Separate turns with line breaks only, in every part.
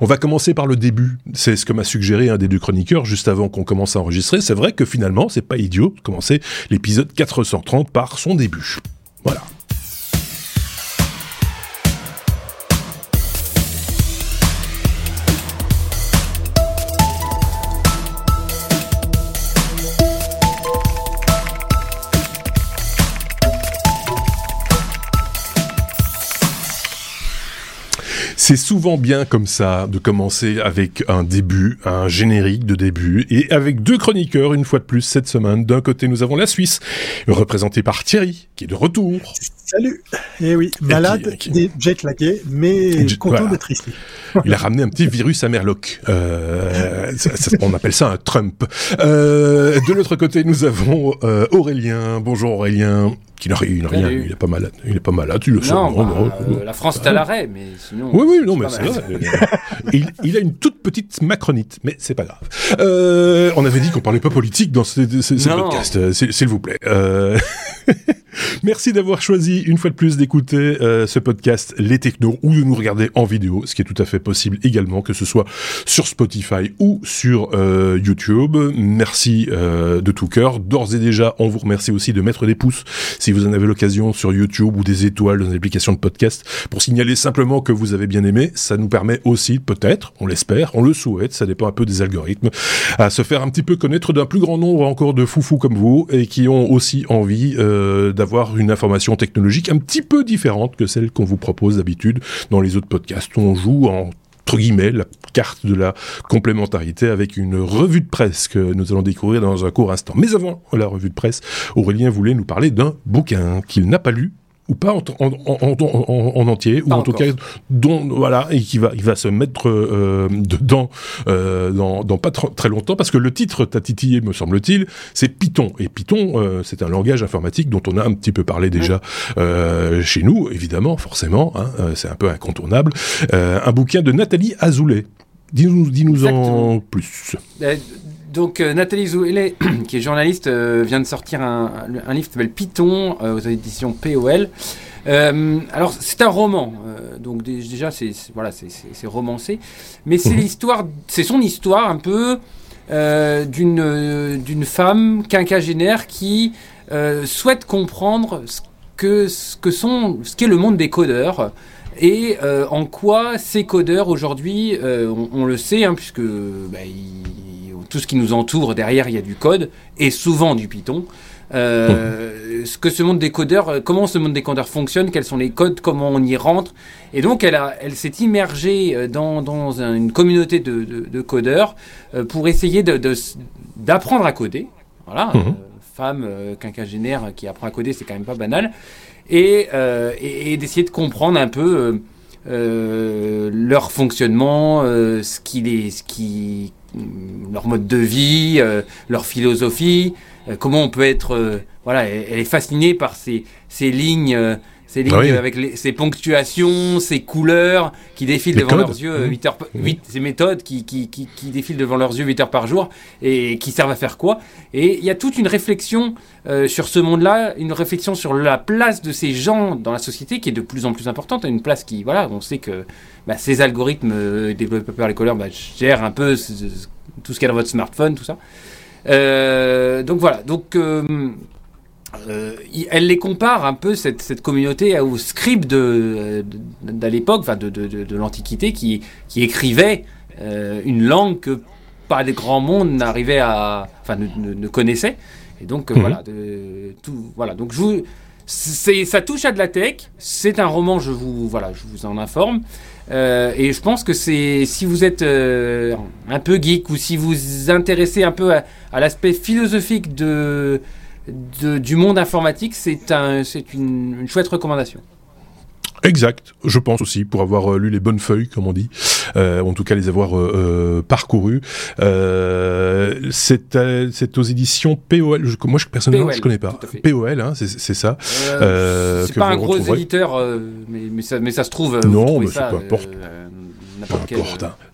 On va commencer par le début. C'est ce que m'a suggéré un des deux chroniqueurs juste avant qu'on commence à enregistrer. C'est vrai que finalement, c'est pas idiot de commencer l'épisode 430 par son début. Voilà. C'est souvent bien comme ça de commencer avec un début, un générique de début, et avec deux chroniqueurs une fois de plus cette semaine. D'un côté, nous avons la Suisse, représentée par Thierry, qui est de retour.
Salut Eh oui, malade, qui, jet lagué, mais content d'être ici.
Il a ramené un petit virus à Merloc. Euh, on appelle ça un Trump. Euh, de l'autre côté, nous avons euh, Aurélien. Bonjour Aurélien. Qui n'a rien, il est pas malade. Il est pas malade, tu le
sais. Non, bah, euh, la France est à l'arrêt, mais sinon.
Oui, oui, non, mais c'est vrai. il, il, a une toute petite macronite, mais c'est pas grave. Euh, on avait dit qu'on parlait pas politique dans ce, ce, ce podcast, s'il vous plaît. Merci d'avoir choisi une fois de plus d'écouter euh, ce podcast Les Technos ou de nous regarder en vidéo, ce qui est tout à fait possible également, que ce soit sur Spotify ou sur euh, YouTube. Merci euh, de tout cœur. D'ores et déjà, on vous remercie aussi de mettre des pouces si vous en avez l'occasion sur YouTube ou des étoiles dans les applications de podcast pour signaler simplement que vous avez bien aimé. Ça nous permet aussi, peut-être, on l'espère, on le souhaite, ça dépend un peu des algorithmes, à se faire un petit peu connaître d'un plus grand nombre encore de foufous comme vous et qui ont aussi envie euh, d'avoir une information technologique un petit peu différente que celle qu'on vous propose d'habitude dans les autres podcasts. On joue en entre guillemets, la carte de la complémentarité avec une revue de presse que nous allons découvrir dans un court instant. Mais avant la revue de presse, Aurélien voulait nous parler d'un bouquin qu'il n'a pas lu ou pas en, en, entier, ou en tout cas dont voilà et qui va il va se mettre euh, dedans euh, dans, dans, pas très longtemps parce que le titre t'a titillé me semble-t-il, c'est Python. Et Python euh, c'est un langage informatique dont on a un petit peu parlé déjà chez nous évidemment forcément hein, c'est un peu incontournable. Un bouquin de Nathalie Azoulay. Dis-nous dis-nous en plus
donc euh, Nathalie Zouelet, qui est journaliste, euh, vient de sortir un, livre qui s'appelle Python euh, aux éditions POL. alors c'est un roman, donc déjà c'est voilà c'est romancé, mais c'est l'histoire, c'est son histoire un peu d'une d'une femme quinquagénaire qui souhaite comprendre ce que ce que sont ce qu'est le monde des codeurs et en quoi ces codeurs aujourd'hui, on, le sait, hein, puisque bah, tout ce qui nous entoure, derrière, il y a du code, et souvent du Python. Euh, ce que ce monde des codeurs, euh, comment ce monde des codeurs fonctionne, quels sont les codes, comment on y rentre. Et donc, elle, a, elle s'est immergée euh, dans, dans une communauté de, de, codeurs pour essayer d'apprendre de, à coder. Voilà, mhm. femme quinquagénaire qui apprend à coder, c'est quand même pas banal. Et, et, d'essayer de comprendre un peu leur fonctionnement, ce qui les, ce qui leur mode de vie, euh, leur philosophie, euh, comment on peut être... Euh, voilà, elle, est fascinée par ces, ces lignes ces lignes avec les, ces ponctuations, ces couleurs qui défilent devant leurs yeux 8 heures, 8, ces méthodes qui, qui, qui, qui, défilent devant leurs yeux 8 heures par jour et qui servent à faire quoi. Et il y a toute une réflexion sur ce monde-là, une réflexion sur la place de ces gens dans la société qui est de plus en plus importante, une place qui, voilà, on sait que bah, ces algorithmes développés par les couleurs bah, gèrent un peu tout ce qu'il y a dans votre smartphone, tout ça. Euh, donc voilà, donc euh, euh, elle les compare un peu cette, cette communauté au scribe de, de, l'époque, enfin de, de, de l'Antiquité, qui, qui écrivait une langue que pas des grands mondes n'arrivaient à, enfin ne, ne, connaissaient. Et donc mhm. voilà, tout, voilà. Donc je vous, ça touche à de la tech. C'est un roman, je vous, voilà, je vous en informe. Euh, et je pense que c'est si vous êtes euh, un peu geek ou si vous vous intéressez un peu à, l'aspect philosophique de, du monde informatique, c'est un, une, une chouette recommandation.
Exact, je pense aussi, pour avoir euh, lu les bonnes feuilles, comme on dit, euh, en tout cas les avoir euh, euh parcourues. Euh, c'est aux éditions POL, je, moi je, personnellement je connais pas. POL, hein, c'est ça.
c'est pas un gros éditeur, mais, mais, ça, mais ça se trouve.
Non, mais c'est peu importe
n'importe quelle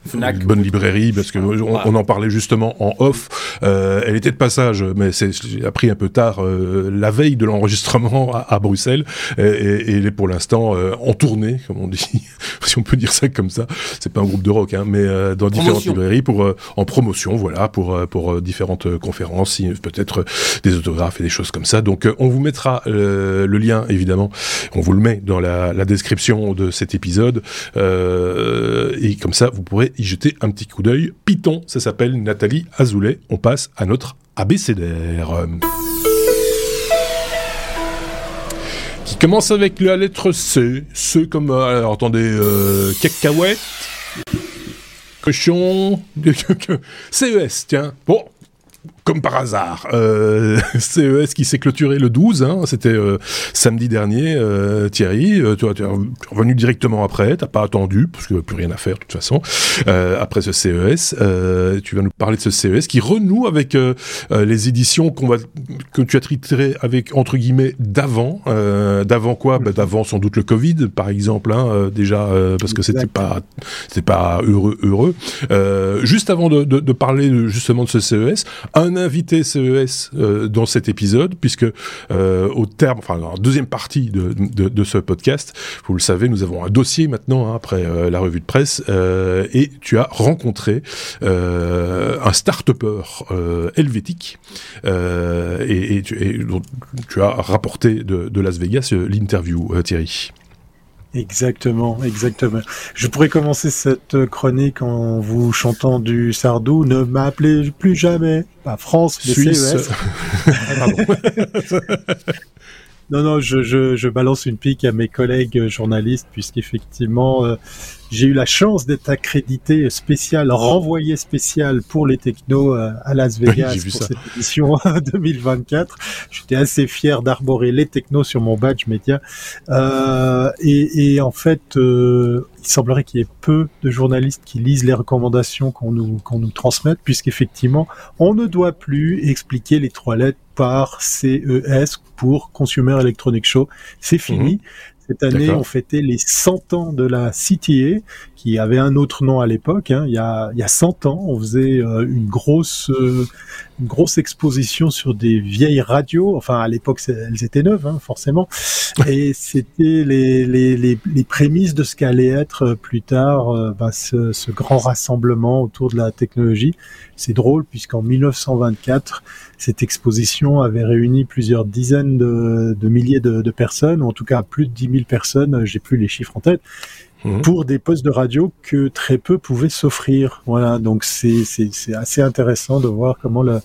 Fnac. Une bonne librairie, parce que on, en parlait justement en off. elle était de passage, mais c'est a pris un peu tard la veille de l'enregistrement à, Bruxelles, et, elle est pour l'instant en tournée, comme on dit, si on peut dire ça comme ça. C'est pas un groupe de rock, hein, mais dans différentes librairies pour en promotion, voilà, pour pour différentes conférences, peut-être des autographes et des choses comme ça. Donc on vous mettra le lien évidemment, on vous le met dans la, la description de cet épisode. Euh, et comme ça, vous pourrez y jeter un petit coup d'œil. Python, ça s'appelle Nathalie Azoulay. On passe à notre abécédaire. Qui commence avec la lettre C. C comme, euh, alors attendez, euh, cacahuète, cochon, CES, tiens. Bon, comme par hasard, euh, CES qui s'est clôturé le 12, hein, c'était euh, samedi dernier, euh, Thierry, euh, tu, es revenu directement après, t'as pas attendu, parce a plus rien à faire de toute façon, après ce CES, tu vas nous parler de ce CES qui renoue avec les éditions qu'on va, que tu as traitées avec, entre guillemets, d'avant, d'avant quoi? Bah, D'avant sans doute le Covid, par exemple, hein, déjà, parce que c'était pas, c'était pas heureux, heureux. juste avant de, de, de parler justement de ce CES, un invité CES euh, dans cet épisode, puisque euh, au terme, enfin, la deuxième partie de, de, ce podcast, vous le savez, nous avons un dossier maintenant, hein, après euh, la revue de presse, et tu as rencontré un start-upper helvétique, et, tu, as rapporté de Las Vegas l'interview, Thierry.
Exactement, exactement. Je pourrais commencer cette chronique en vous chantant du Sardou. Ne m'appelez plus jamais, pas France, mais Suisse. CES. non, non, je, je, je, balance une pique à mes collègues journalistes puisqu'effectivement, euh, j'ai eu la chance d'être accrédité spécial, renvoyé spécial pour les technos euh, à Las Vegas pour cette édition 2024. J'étais assez fier d'arborer les technos sur mon badge média. Euh, et, et, en fait, euh, il semblerait qu'il y ait peu de journalistes qui lisent les recommandations qu'on nous, qu'on nous transmette, puisqu'effectivement, on ne doit plus expliquer les trois lettres par CES pour Consumer Electronic Show. C'est fini. Mhm. Cette année, on fêtait les 100 ans de la CTA, qui avait un autre nom à l'époque. Hein. Il, y a, il y a 100 ans, on faisait euh, une grosse, euh, une grosse exposition sur des vieilles radios. Enfin, à l'époque, elles étaient neuves, hein, forcément. Et c'était les, les, les, les, prémices de ce qu'allait être euh, plus tard bah, ce, ce, grand rassemblement autour de la technologie. C'est drôle puisqu'en 1924, cette exposition avait réuni plusieurs dizaines de, de milliers de, de, personnes, ou en tout cas plus de 10 000 personnes, j'ai plus les chiffres en tête, mmh. pour des postes de radio que très peu pouvaient s'offrir. Voilà, donc c'est assez intéressant de voir comment la,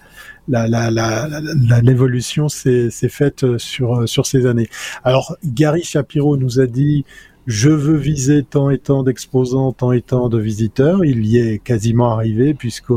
l'évolution s'est faite sur, sur ces années. Alors, Gary Shapiro nous a dit je veux viser tant et tant d'exposants, tant et tant de visiteurs. Il y est quasiment arrivé puisque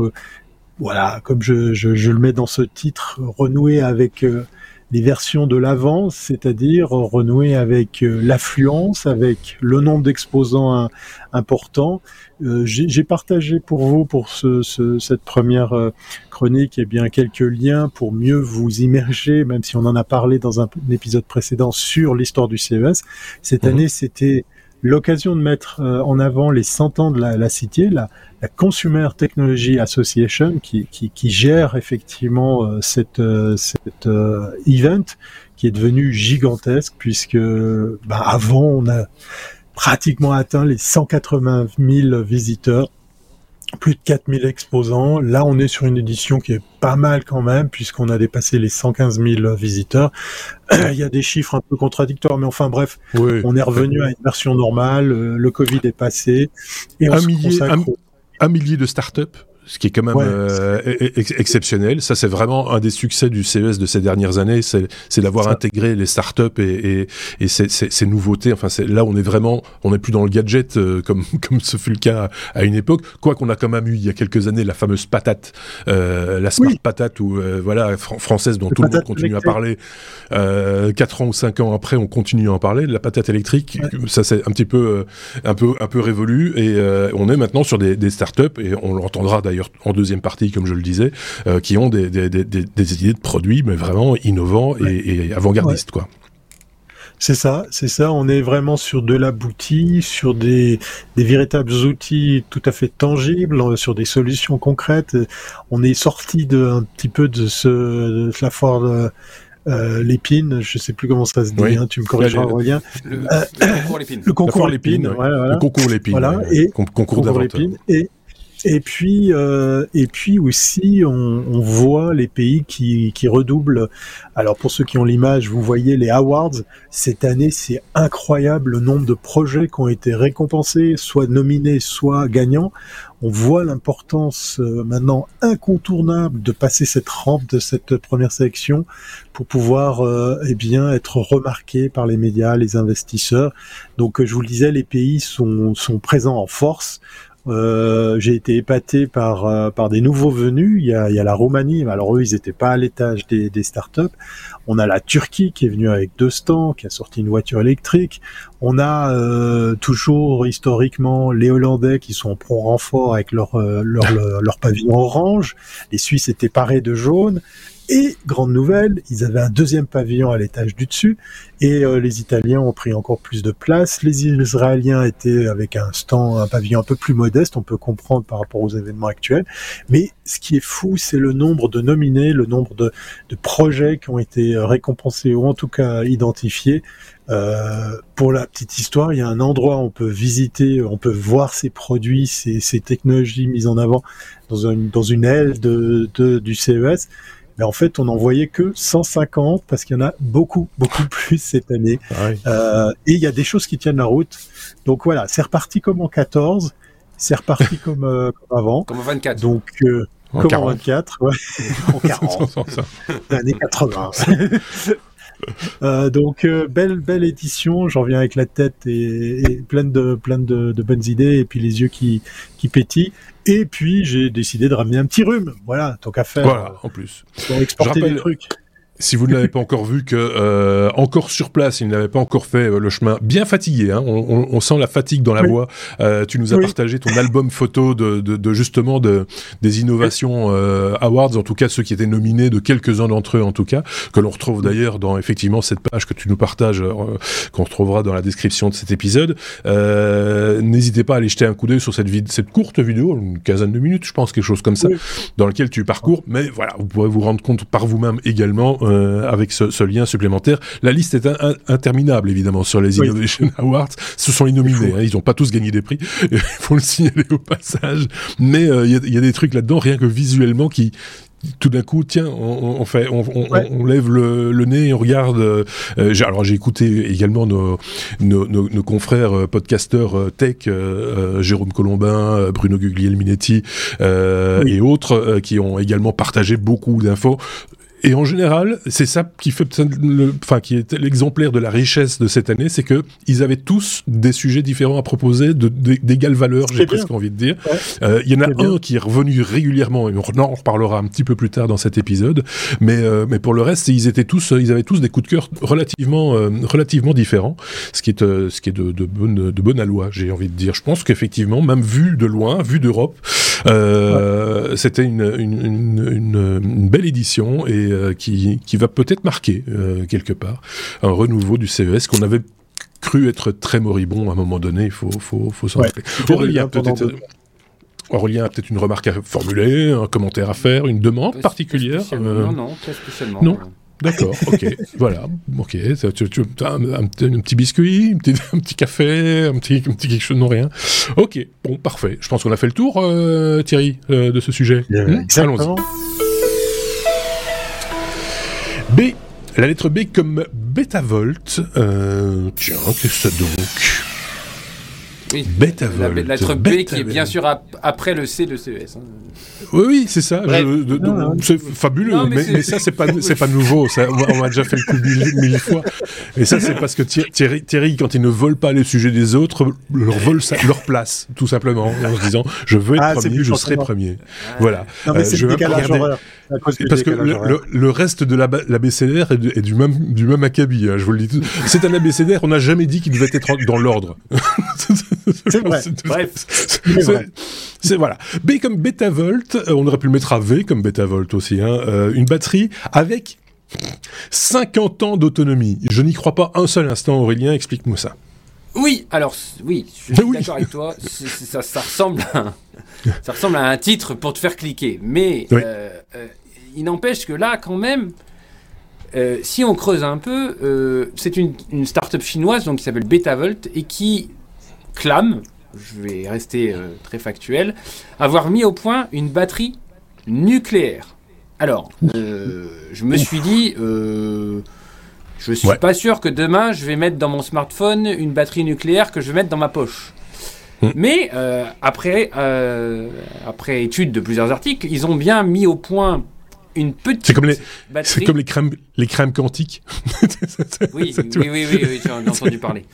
voilà, comme je, je, je, le mets dans ce titre, renouer avec euh, les versions de l'avant, c'est-à-dire renouer avec euh, l'affluence, avec le nombre d'exposants importants. Euh, J'ai partagé pour vous, pour ce, ce, cette première euh, chronique, eh bien quelques liens pour mieux vous immerger, même si on en a parlé dans un, épisode précédent sur l'histoire du CES. Cette mhm. année, c'était l'occasion de mettre en avant les 100 ans de la, la Cité, la, la Consumer Technology Association qui, qui, qui gère effectivement euh, cette, euh, cette euh, event qui est devenu gigantesque puisque bah, avant on a pratiquement atteint les 180 000 visiteurs plus de 4000 exposants. Là, on est sur une édition qui est pas mal quand même, puisqu'on a dépassé les 115 000 visiteurs. Il y a des chiffres un peu contradictoires, mais enfin bref, on est revenu à une version normale. Le Covid est passé.
Et on un, millier, un millier de startups ce qui est quand même euh, exceptionnel. Ça, c'est vraiment un des succès du CES de ces dernières années, c'est d'avoir intégré les startups et, et, et ces, ces, ces, nouveautés. Enfin, là, on est vraiment, on n'est plus dans le gadget euh, comme comme ce fut le cas à une époque. Quoi qu'on a quand même eu il y a quelques années la fameuse patate, euh, la smart patate ou euh, voilà française dont tout le monde continue à parler. Quatre ans ou cinq ans après, on continue à en parler. La patate électrique, ça c'est un petit peu un peu un peu révolu et on est maintenant sur des, des startups et on l'entendra d'ailleurs en deuxième partie, comme je le disais, euh, qui ont des, des, des, des, idées de produits, mais vraiment innovants et, et avant-gardistes, quoi.
C'est ça, c'est ça. On est vraiment sur de l'abouti, sur des, des véritables outils tout à fait tangibles, euh, sur des solutions concrètes. On est sorti de un petit peu de ce de la foire euh, euh, l'épine, je sais plus comment ça se dit, hein, tu me corrigeras, Aurélien.
Le, le concours l'épine.
Le concours l'épine, voilà.
Le concours l'épine.
Voilà, et
concours, concours l'épine.
Et et puis, euh, et puis aussi, on, on, voit les pays qui, qui redoublent. Alors pour ceux qui ont l'image, vous voyez les awards. Cette année, c'est incroyable le nombre de projets qui ont été récompensés, soit nominés, soit gagnants. On voit l'importance euh, maintenant incontournable de passer cette rampe de cette première sélection pour pouvoir, euh, eh bien, être remarqué par les médias, les investisseurs. Donc, je vous le disais, les pays sont, sont présents en force. Euh, j'ai été épaté par euh, par des nouveaux venus. Il y a, il y a la Roumanie, alors eux ils n'étaient pas à l'étage des, des startups. On a la Turquie qui est venue avec deux stands, qui a sorti une voiture électrique. On a euh, toujours historiquement les Hollandais qui sont en prompt renfort avec leur, euh, leur, leur, leur pavillon orange. Les Suisses étaient parés de jaune. Et grande nouvelle, ils avaient un deuxième pavillon à l'étage du dessus, et euh, les Italiens ont pris encore plus de place. Les Israéliens étaient avec un stand, un pavillon un peu plus modeste, on peut comprendre par rapport aux événements actuels. Mais ce qui est fou, c'est le nombre de nominés, le nombre de, de, projets qui ont été récompensés ou en tout cas identifiés. Euh, pour la petite histoire, il y a un endroit où on peut visiter, on peut voir ces produits, ces, ces technologies mises en avant dans une, dans une aile de, de, du CES mais en fait, on n'en voyait que 150 parce qu'il y en a beaucoup, beaucoup plus cette année.
Ah oui.
euh, et il y a des choses qui tiennent la route. Donc voilà, c'est reparti comme en 14, c'est reparti comme, euh, comme avant.
Comme en 24.
Donc, euh,
En
comme
40.
en 24, ouais. en 40, années 80. Euh, donc euh, belle belle édition, j'en reviens avec la tête et, et pleine de plein de, de, bonnes idées et puis les yeux qui qui pétillent. Et puis j'ai décidé de ramener un petit rhume, voilà, tant qu'à faire.
Voilà, en plus.
Pour exporter
rappelle-
des trucs.
Si vous ne l'avez pas encore vu, que euh, encore sur place, il n'avait pas encore fait euh, le chemin, bien fatigué. Hein, on, on- on sent la fatigue dans la
Oui.
voix. Euh, tu nous as
Oui.
partagé ton album photo de, de, de justement de des innovations euh, awards, en tout cas ceux qui étaient nominés, de quelques uns d'entre eux en tout cas, que l'on retrouve d'ailleurs dans effectivement cette page que tu nous partages, euh, qu'on retrouvera dans la description de cet épisode. Euh, N'hésitez pas à aller jeter un coup d'œil sur cette, cette courte vidéo, une quinzaine de minutes, je pense, quelque chose comme ça
Oui.
dans lequel tu parcours. Mais voilà, vous pourrez vous rendre compte par vous-même également euh, avec ce, ce lien supplémentaire. La liste est interminable évidemment sur les
Oui.
Innovation Awards. Ce sont les nominés. hein, ils n'ont pas tous gagné des prix. Il faut le signaler au passage. Mais euh, il y, a, il y a des trucs là-dedans, rien que visuellement, qui tout d'un coup, tiens, on, on fait, on, on,
Ouais.
on lève le, le nez et on regarde. euh, alors j'ai écouté également nos, nos, nos, nos confrères podcasteurs tech, Jérôme Colombin, Bruno Guglielminetti
Oui.
et autres, qui ont également partagé beaucoup d'infos. Et en général, c'est ça qui fait, le- enfin, qui est l'exemplaire de la richesse de cette année, c'est que ils avaient tous des sujets différents à proposer, d'égale valeur, j'ai presque envie de dire.
Ouais.
Euh, Il y en a
bien.
un qui est revenu régulièrement, et on en reparlera un petit peu plus tard dans cet épisode. Mais, euh, mais pour le reste, ils étaient tous, ils avaient tous des coups de cœur relativement, euh, relativement différents, ce qui est, euh, ce qui est de, de bonne, de bonne aloi, j'ai envie de dire. Je pense qu'effectivement, même vu de loin, vu d'Europe, euh, c'était une, une, une, une, belle édition et euh, qui, qui va peut-être marquer euh, quelque part un renouveau du CES qu'on avait cru être très moribond à un moment donné. Il faut, faut, faut s'en
Ouais.
rappeler. Aurélien, peut-être.
deux-
Aurélien a peut-être une remarque à formuler, un commentaire à faire, une demande particulière. Euh,
Non, non, pas spécialement.
non. D'accord, ok, voilà, ok. Ça, Tu, tu as un, un petit- un petit biscuit, un petit, un petit café, un petit, quelque chose, non rien. Ok, bon, parfait. Je pense qu'on a fait le tour, euh, Thierry, euh, de ce sujet. Hmm
Exactement.
B, la lettre B comme Betavolt. Euh, tiens, qu'est-ce que c'est donc?
Oui.
Betavolt.
La lettre B qui est bien sûr ap- après le C de CES. hein.
Oui, oui, c'est ça.
Bref.
je- de- de-
Non, non.
c'est fabuleux,
Non, mais
mais,
c'est-
mais ça, c'est pas, c'est pas nouveau. Ça, on a déjà fait le coup mille, mille fois. Et ça, c'est parce que Thi- Thierry, Thierry, quand il ne vole pas les sujets des autres, leur vole sa- leur place, tout simplement, en se disant, je veux être
Ah,
premier, je serai premier. Voilà.
Non, mais
Euh,
c'est
je
décalage
regarder- Parce que le,
horaire.
le, le reste de la l'abécédaire est, du- est du même du même acabit, hein, je vous le dis tout. C'est un abécédaire, on n'a jamais dit qu'il devait être dans l'ordre.
C'est vrai.
Bref.
C'est- voilà. B comme Betavolt, euh, on aurait pu le mettre à V comme Betavolt aussi, hein, euh, une batterie avec 50 ans d'autonomie. Je n'y crois pas un seul instant, Aurélien. Explique-moi ça.
Oui, alors oui, je suis d'accord avec toi. Ça, ça, ressemble à un, ça ressemble à un titre pour te faire cliquer. Mais euh, euh, il n'empêche que là, quand même, euh, si on creuse un peu, c'est une, une start-up chinoise donc, qui s'appelle Betavolt et qui clame, je vais rester très factuel, avoir mis au point une batterie nucléaire. Alors, je me suis dit, je suis pas sûr que demain je vais mettre dans mon smartphone une batterie nucléaire que je vais mettre dans ma poche. Hmm. Mais euh, après, euh, après étude de plusieurs articles, ils ont bien mis au point une petite
c'est comme les, C'est comme les crèmes, les crèmes quantiques.
oui, oui, oui, oui, entendu parler.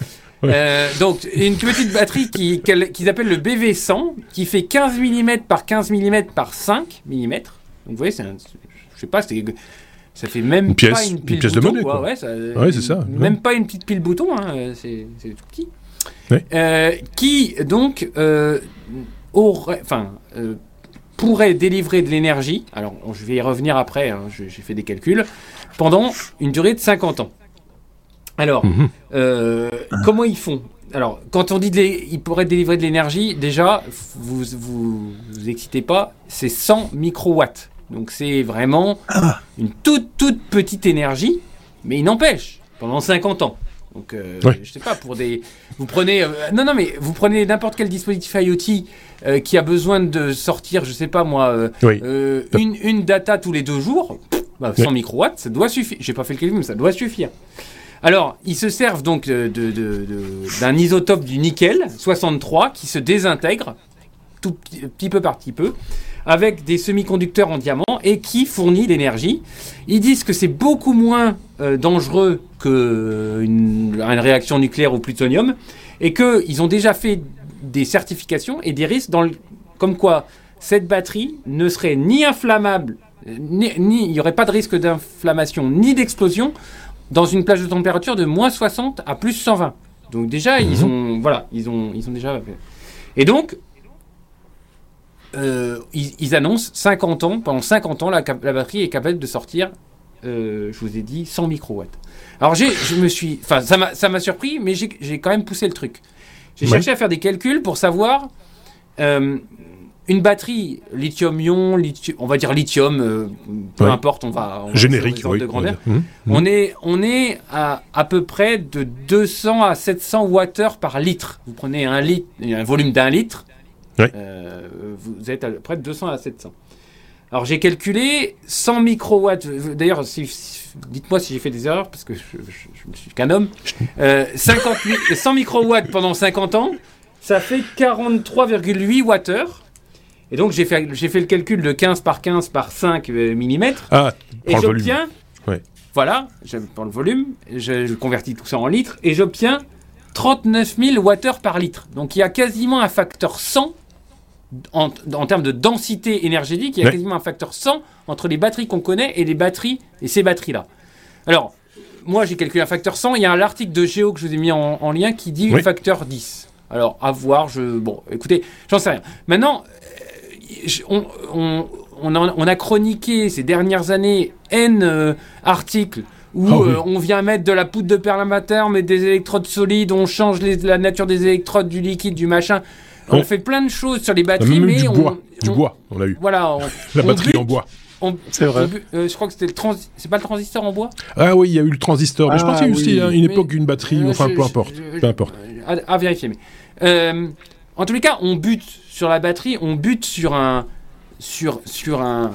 Euh, donc, une petite batterie qu'ils qui appellent le BV100, qui fait 15 mm par 15 mm par 5 mm. Donc, vous voyez, c'est je sais pas, ça fait même pas une pile
pièce
bouton,
de monnaie.
Ouais,
c'est ça.
Même pas une petite pile bouton, hein, c'est tout petit. Euh, qui donc euh, aurait, enfin, pourrait délivrer de l'énergie. Alors, je vais y revenir après. Hein, j'ai fait des calculs pendant une durée de 50 ans. Alors, mhm. comment ils font? Alors, quand on dit qu'ils pourraient délivrer de l'énergie, déjà, vous, vous vous excitez pas, c'est 100 microwatts. Donc c'est vraiment ah. une toute toute petite énergie, mais il n'empêche, pendant 50 ans. Donc euh, je sais pas, pour des... Vous prenez... Euh, non, non, mais vous prenez n'importe quel dispositif IoT euh, qui a besoin de sortir, je sais pas moi, une, une, data tous les deux jours, 100 bah, microwatts, ça doit suffire. J'ai pas fait le calcul, mais ça doit suffire. Alors, ils se servent donc d'un de, de, isotope du nickel, 63, qui se désintègre tout petit peu par petit peu avec des semi-conducteurs en diamant et qui fournit l'énergie. Ils disent que c'est beaucoup moins euh, dangereux qu'une une réaction nucléaire au plutonium et qu'ils ont déjà fait des certifications et des risques dans le, comme quoi cette batterie ne serait ni inflammable, ni, il n'y aurait pas de risque d'inflammation ni d'explosion dans une plage de température de moins 60 à plus 120. Donc déjà, ils mhm. ont, voilà, ils ont, ils ont déjà. Et donc, euh, ils, annoncent 50 ans, pendant 50 ans, la, batterie est capable de sortir, euh, je vous ai dit, 100 microwatts. Alors je me suis, enfin ça m'a surpris, mais j'ai quand même poussé le truc. J'ai cherché à faire des calculs pour savoir euh, une batterie lithium-ion, on va dire lithium, peu importe, on va,
générique, oui,
de grandeur. Mmh. On est on est à à peu près de 200 à 700 Wh par litre. Vous prenez un litre, un volume d'un litre, euh, vous êtes à près de 200 à 700. Alors j'ai calculé 100 microwatts. D'ailleurs, dites-moi si j'ai fait des erreurs parce que je, ne suis qu'un homme. 50, euh, 100 microwatts pendant 50 ans, ça fait 43,8 Wh. Et donc j'ai fait, j'ai fait le calcul de 15 par 15 par 5 euh, mm.
Ah,
et j'obtiens. Voilà, je prends le volume, je, je convertis tout ça en litres et j'obtiens 39 000 Wh par litre. Donc il y a quasiment un facteur 100 en, termes de densité énergétique, il y a quasiment un facteur 100 entre les batteries qu'on connaît et les batteries et ces batteries-là. Alors, moi j'ai calculé un facteur 100, il y a l'article de Géo que je vous ai mis en, lien qui dit un facteur 10. Alors, à voir, je... Bon, écoutez, j'en sais rien. Maintenant, euh, on, a, chroniqué ces dernières années N euh, articles où ah euh, on vient mettre de la poudre de perlamater, mais des électrodes solides, on change la nature des électrodes, du liquide, du machin. On fait plein de choses sur les batteries, mais
du
on,
bois, du bois, on a eu.
Voilà,
la batterie en bois.
C'est vrai.
Euh, je crois que c'était le trans... c'est pas le transistor en bois?
Ah oui, il y a eu le transistor. mais je pense qu'il y a eu ah aussi hein, une époque une batterie. Euh, enfin, peu importe. peu importe.
À, vérifier. Mais euh, en tous les cas, on bute sur la batterie, on bute sur un sur, sur un,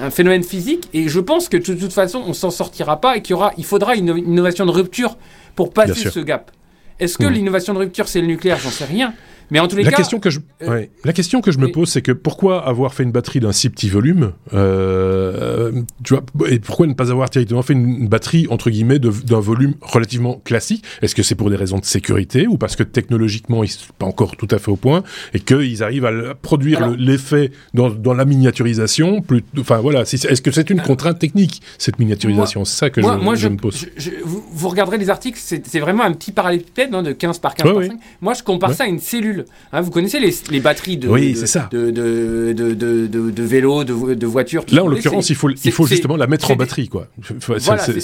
un, phénomène physique et je pense que de toute façon on s'en sortira pas et qu'il y aura il faudra une innovation de rupture pour passer ce gap. Est-ce que mmh. l'innovation de rupture c'est le nucléaire? J'en sais rien. Mais en tous les
la
cas,
question que je, euh, la question que je me pose, c'est que pourquoi avoir fait une batterie d'un si petit volume, euh, tu vois, et pourquoi ne pas avoir directement fait une, batterie entre guillemets d'un volume relativement classique? Est-ce que c'est pour des raisons de sécurité ou parce que technologiquement ils sont pas encore tout à fait au point et qu'ils arrivent à produire l'effet dans, dans, la miniaturisation plus, Enfin voilà, est-ce que c'est une contrainte technique cette miniaturisation? C'est ça que je, je, me pose.
vous, regarderez les articles, c'est vraiment un petit parallèle hein, de 15 par 15 par 5. Moi, je compare ça à une cellule Hein, vous connaissez les, batteries de,
oui,
de,
ça.
de, de, de, de vélos, de, voitures.
Là, en l'occurrence, il faut, il faut justement la mettre en batterie, quoi.
Voilà, c'est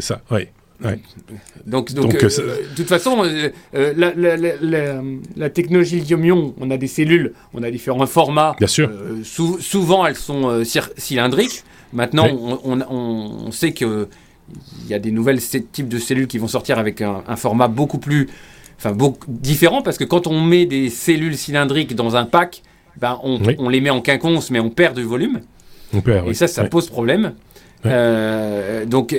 ça.
Oui.
Donc, donc, euh, de toute façon, euh, euh, la, la, la, la, technologie lithium-ion, on a des cellules, on a différents formats.
Bien sûr.
souvent, elles sont cylindriques. Maintenant, on, on, on, sait que il y a des nouvelles types de cellules qui vont sortir avec un, format beaucoup plus, enfin, beaucoup différent, parce que quand on met des cellules cylindriques dans un pack, ben, on, on les met en quinconce, mais on perd du volume.
On perd,
et ça, ça pose problème. Euh, donc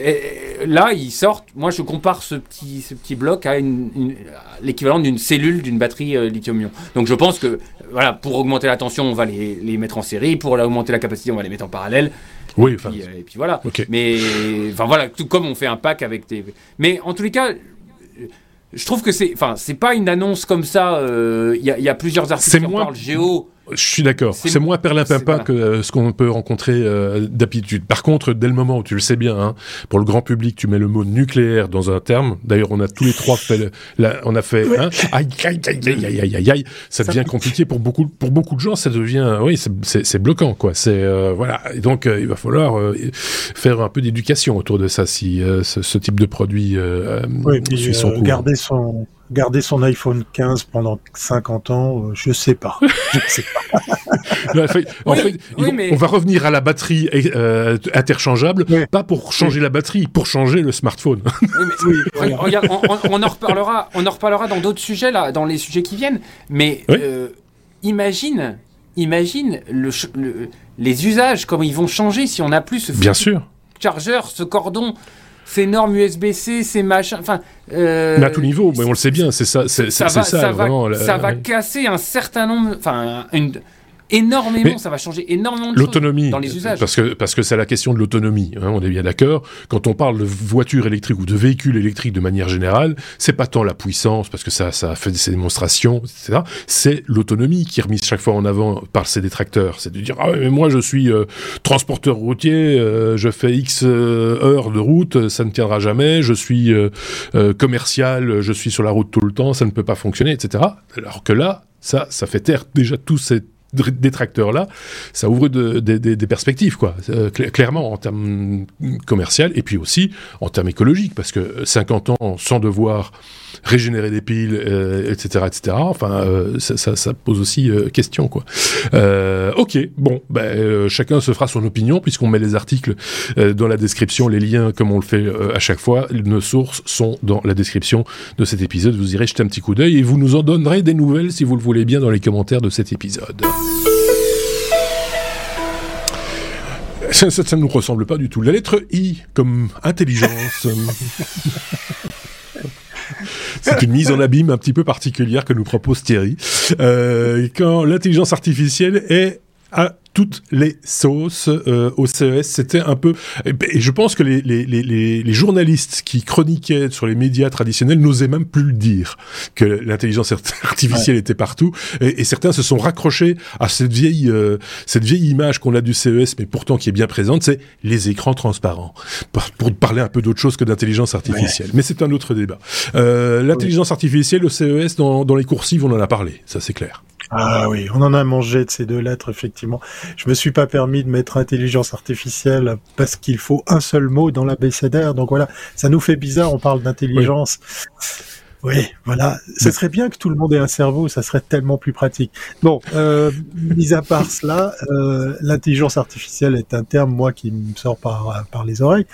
là, ils sortent. Moi, je compare ce petit, ce petit bloc à une, l'équivalent d'une cellule d'une batterie euh, lithium-ion. Donc, je pense que voilà, pour augmenter la tension, on va les, les, mettre en série. Pour augmenter la capacité, on va les mettre en parallèle.
Oui,
et, puis, euh, et puis voilà. Mais enfin voilà, tout comme on fait un pack avec des. Mais en tous les cas, je trouve que c'est, enfin, c'est pas une annonce comme ça. Il y, y, a plusieurs articles qui moins... parlent géo.
Je suis d'accord. C'est moins perlimpinpin que euh, ce qu'on peut rencontrer euh, d'habitude. Par contre, dès le moment où tu le sais bien, hein, pour le grand public, tu mets le mot nucléaire dans un terme. D'ailleurs, on a tous les trois fait, on a fait, hein, aïe, aïe, aïe, aïe, aïe, aïe, aïe, ça, devient compliqué pour beaucoup, pour beaucoup de gens. Ça devient, oui, c'est bloquant, quoi. C'est euh, voilà. Et donc, il va falloir faire un peu d'éducation autour de ça, si ce, ce, type de produit
oui, puis, suit son cours. Garder son garder son iPhone 15 pendant 50 ans, euh, je sais pas. je sais pas.
en fait, on va revenir à la batterie euh, interchangeable, pas pour changer la batterie, pour changer le smartphone.
regarde, on, en reparlera, on en reparlera dans d'autres sujets là, dans les sujets qui viennent. Mais euh, imagine, imagine le, les usages, comment ils vont changer si on n'a plus ce
Bien sûr.
chargeur, ce cordon ces normes USB-C, ces machins. Enfin,
euh, mais à tout niveau, mais on le sait bien, c'est ça, ça, ça,
ça,
vraiment.
Va, ça va casser un certain nombre, enfin, une, énormément, ça va changer énormément de
l'autonomie
dans les usages.
Parce que parce que c'est la question de l'autonomie. Hein, on est bien d'accord. Quand on parle de voitures électriques ou de véhicules électriques de manière générale, c'est pas tant la puissance parce que ça ça a fait des démonstrations, etc. C'est l'autonomie qui est remise chaque fois en avant par ces détracteurs. C'est de dire ah mais moi je suis euh, transporteur routier, euh, je fais X euh, heures de route, ça ne tiendra jamais. Je suis commercial, je suis sur la route tout le temps, ça ne peut pas fonctionner, etc. Alors que là, ça ça fait taire déjà tout cette détracteurs-là, ça ouvre des perspectives, quoi, euh, clairement en termes commerciaux et puis aussi en termes écologiques, parce que 50 ans sans devoir régénérer des piles, etc., euh, etc. Enfin, euh, ça, pose aussi question, quoi. ok, bon, ben, chacun se fera son opinion puisqu'on met les articles dans la description, les liens comme on le fait à chaque fois. Nos sources sont dans la description de cet épisode. Vous irez jeter un petit coup d'œil et vous nous en donnerez des nouvelles si vous le voulez bien dans les commentaires de cet épisode. Ça, ne nous ressemble pas du tout. La lettre I, comme intelligence. C'est une mise en abîme un petit peu particulière que nous propose Thierry. Euh, quand l'intelligence artificielle est à toutes les sauces euh, au CES. C'était un peu... Et je pense que les, les, les, les, journalistes qui chroniquaient sur les médias traditionnels n'osaient même plus le dire, que l'intelligence artificielle était partout. Et, certains se sont raccrochés à cette vieille, euh, cette vieille image qu'on a du CES, mais pourtant qui est bien présente, c'est les écrans transparents. Pour, pour parler un peu d'autre chose que d'intelligence artificielle. Mais c'est un autre débat. Euh, l'intelligence artificielle, au CES, dans, dans les coursives, on en a parlé. Ça, c'est clair.
Ah oui, on en a mangé de ces deux lettres, effectivement. Je me suis pas permis de mettre intelligence artificielle parce qu'il faut un seul mot dans l'abécédaire. Donc voilà, ça nous fait bizarre, on parle d'intelligence. Oui. voilà. Ce serait bien que tout le monde ait un cerveau, ça serait tellement plus pratique. Bon, euh, mis à part cela, euh, l'intelligence artificielle est un terme, moi, qui me sort par, par les oreilles.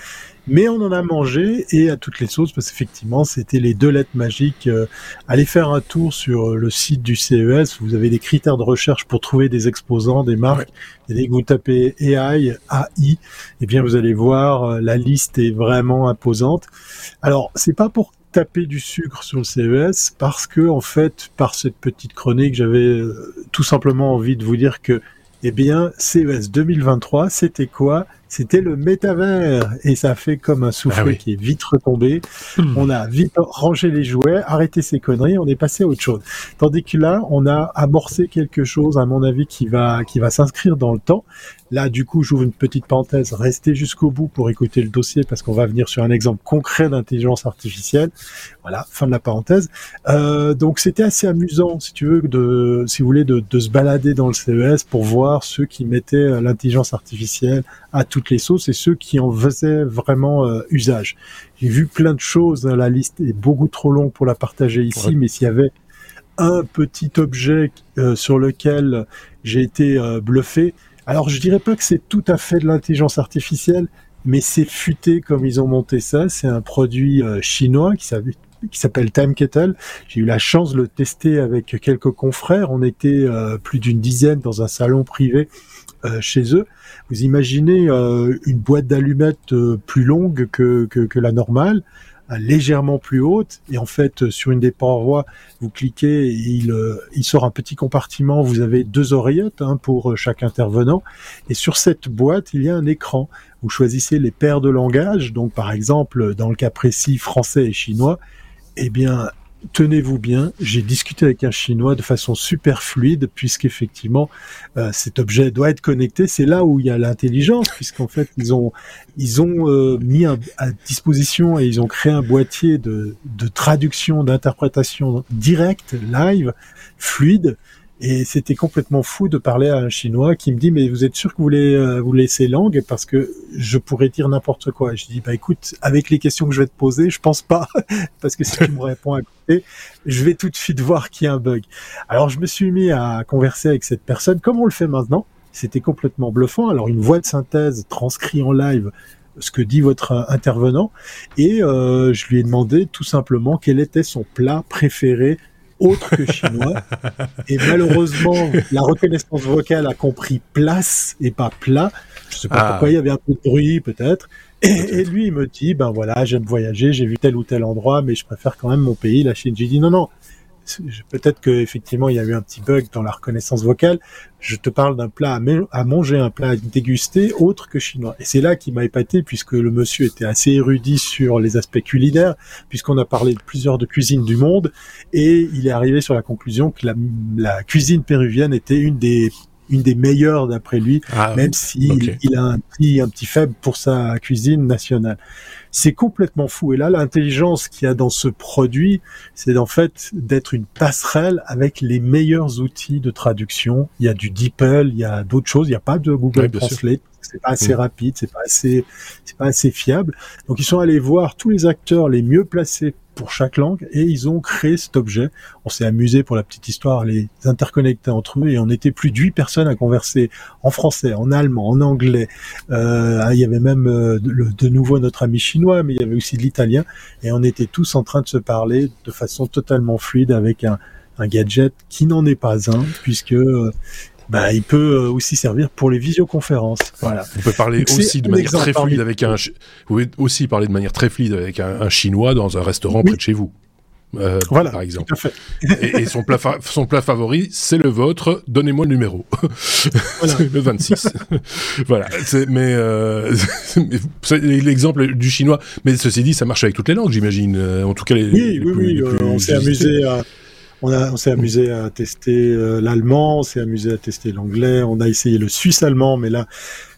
Mais on en a mangé et à toutes les sauces parce qu'effectivement c'était les deux lettres magiques. Euh, allez faire un tour sur le site du CES, vous avez des critères de recherche pour trouver des exposants, des marques. Et dès que vous tapez AI, AI, eh bien vous allez voir euh, la liste est vraiment imposante. Alors c'est pas pour taper du sucre sur le CES parce que en fait par cette petite chronique j'avais euh, tout simplement envie de vous dire que eh bien CES 2023 c'était quoi? C'était le métavers et ça fait comme un soufflet ah qui est vite retombé. Hmm. On a vite rangé les jouets, arrêté ces conneries, on est passé à autre chose. Tandis que là, on a amorcé quelque chose, à mon avis, qui va qui va s'inscrire dans le temps. Là, du coup, j'ouvre une petite parenthèse. Restez jusqu'au bout pour écouter le dossier parce qu'on va venir sur un exemple concret d'intelligence artificielle. Voilà, fin de la parenthèse. Euh, donc, c'était assez amusant, si tu veux, de, si vous voulez, de, de se balader dans le CES pour voir ceux qui mettaient l'intelligence artificielle à toutes les sauces et ceux qui en faisaient vraiment euh, usage. J'ai vu plein de choses. Hein, la liste est beaucoup trop longue pour la partager ici, mais s'il y avait un petit objet euh, sur lequel j'ai été bluffé, alors je dirais pas que c'est tout à fait de l'intelligence artificielle, mais c'est futé comme ils ont monté ça. C'est un produit euh, chinois qui s'appelle Time Kettle. J'ai eu la chance de le tester avec quelques confrères. On était euh, plus d'une dizaine dans un salon privé euh, chez eux. Vous imaginez une boîte d'allumettes plus longue que, que, la normale, légèrement plus haute et en fait sur une des parois vous cliquez et il, euh, sort un petit compartiment. Vous avez deux oreillettes hein, pour euh, chaque intervenant. Et sur cette boîte il y a un écran. Vous choisissez les paires de langage. Donc par exemple dans le cas précis français et chinois eh bien tenez-vous bien, j'ai discuté avec un Chinois de façon super fluide, puisqu'effectivement, euh, cet objet doit être connecté. C'est là où il y a l'intelligence, puisqu'en fait, ils ont, ils ont euh, mis à disposition et ils ont créé un boîtier de, de traduction, d'interprétation directe, live, fluide, et c'était complètement fou de parler à un Chinois qui me dit mais vous êtes sûr que vous voulez euh, vous laisser langue? Parce que je pourrais dire n'importe quoi. je dis bah écoute avec les questions que je vais te poser je pense pas parce que si tu me réponds à côté je vais tout de suite voir qu'il y a un bug. Alors je me suis mis à converser avec cette personne comme on le fait maintenant. C'était complètement bluffant. Alors une voix de synthèse transcrit en live ce que dit votre intervenant et euh, je lui ai demandé tout simplement quel était son plat préféré autre que chinois. et malheureusement, la reconnaissance vocale a compris place et pas plat. Je sais pas ah. pourquoi il y avait un peu de bruit, peut-être. Et, lui, il me dit, ben voilà, j'aime voyager, j'ai vu tel ou tel endroit, mais je préfère quand même mon pays, la Chine. J'ai dit, non, non, peut-être qu'effectivement il y a eu un petit bug dans la reconnaissance vocale. Je te parle d'un plat à, manger, un plat à déguster autre que chinois. Et c'est là qui m'a épaté puisque le monsieur était assez érudit sur les aspects culinaires, puisqu'on a parlé de plusieurs de cuisines du monde, et il est arrivé sur la conclusion que la, cuisine péruvienne était une des une des meilleures d'après lui, ah même s'il il a un petit, un petit faible pour sa cuisine nationale. C'est complètement fou. Et là, l'intelligence qu'il y a dans ce produit, c'est en fait d'être une passerelle avec les meilleurs outils de traduction. Il y a du DeepL, il y a d'autres choses. Il n'y a pas de Google Translate. C'est pas assez mm. rapide, c'est pas assez, c'est pas assez fiable. Donc ils sont allés voir tous les acteurs les mieux placés pour chaque langue et ils ont créé cet objet. On s'est amusé pour la petite histoire, les interconnecter entre eux et on était plus de huit personnes à converser en français, en allemand, en anglais. Euh, il y avait même euh, de nouveau notre ami chinois, mais il y avait aussi de l'italien et on était tous en train de se parler de façon totalement fluide avec un, un gadget qui n'en est pas un puisque euh, bah, il peut euh, aussi servir pour les visioconférences. Voilà.
On peut parler aussi de manière très fluide avec un. Vous pouvez aussi parler de manière très fluide avec un, chinois dans un restaurant près de chez vous. Euh, voilà, par exemple. Tout à fait. et, son plat, son plat favori, c'est le vôtre. Donnez-moi le numéro. Voilà. le 26. voilà. Mais, euh, l'exemple du chinois. Mais ceci dit, ça marche avec toutes les langues, j'imagine. En tout cas, les,
oui, oui, oui. On s'est amusé à on, s'est amusé à tester euh, l'allemand, on s'est amusé à tester l'anglais, on a essayé le suisse-allemand, mais là,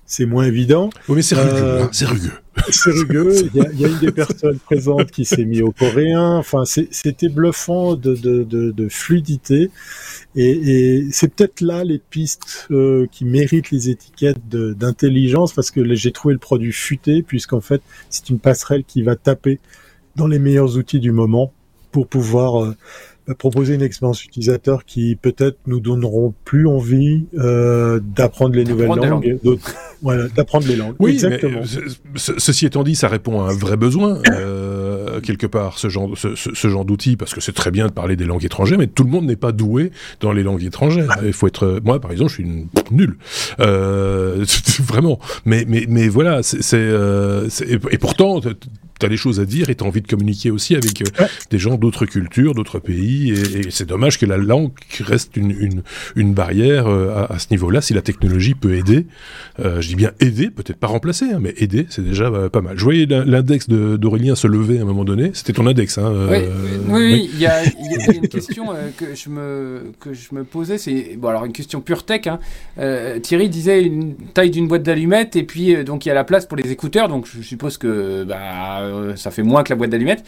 c'est moins évident.
Oui, mais c'est rugueux, euh, hein, c'est rugueux.
C'est rugueux. Il y, a, une des personnes présentes qui s'est mis au coréen. Enfin, c'était bluffant de, fluidité. Et, c'est peut-être là les pistes euh, qui méritent les étiquettes d'intelligence parce que j'ai trouvé le produit futé puisqu'en fait, c'est une passerelle qui va taper dans les meilleurs outils du moment pour pouvoir proposer une expérience utilisateur qui peut-être nous donneront plus envie euh, d'apprendre les nouvelles langues, voilà, d'apprendre les langues.
Oui, exactement. ceci étant dit, ça répond à un vrai besoin euh, quelque part ce genre ce, ce genre d'outil parce que c'est très bien de parler des langues étrangères, mais tout le monde n'est pas doué dans les langues étrangères. Il faut être, moi par exemple, je suis une, nul, euh, vraiment. Mais mais mais voilà, c'est euh, et pourtant as des choses à dire et tu as envie de communiquer aussi avec des gens d'autres cultures, d'autres pays. Et, c'est dommage que la langue reste une, une, une barrière à, à, ce niveau-là. Si la technologie peut aider, je dis bien aider, peut-être pas remplacer, hein, mais aider, c'est déjà pas mal. Je voyais l'index d'Aurélien se lever à un moment donné. C'était ton index. Hein,
oui, oui, il y, a, y, a une question que je me que je me posais, c'est bon alors une question pure tech. Hein. Thierry disait une taille d'une boîte d'allumettes et puis donc il y a la place pour les écouteurs. Donc je suppose que bah, ça fait moins que la boîte d'allumettes.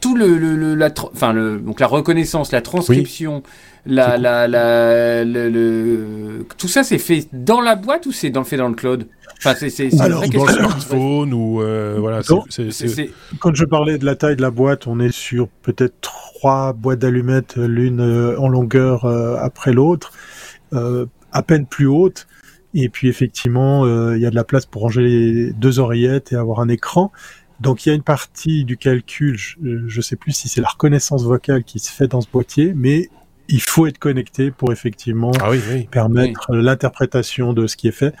tout le, la, enfin le, donc la reconnaissance, la transcription. La, la, la, le, tout ça, c'est fait dans la boîte ou c'est dans, fait dans le cloud?
Enfin, c'est, Alors, dans le smartphone ou euh, voilà.
c'est, Quand je parlais de la taille de la boîte, on est sur peut-être trois boîtes d'allumettes, l'une euh, en longueur euh, après l'autre, à peine plus haute. Et puis effectivement, il y a de la place pour ranger les deux oreillettes et avoir un écran. Donc il y a une partie du calcul, je ne sais plus si c'est la reconnaissance vocale qui se fait dans ce boîtier, mais il faut être connecté pour effectivement ah permettre l'interprétation de ce qui est fait.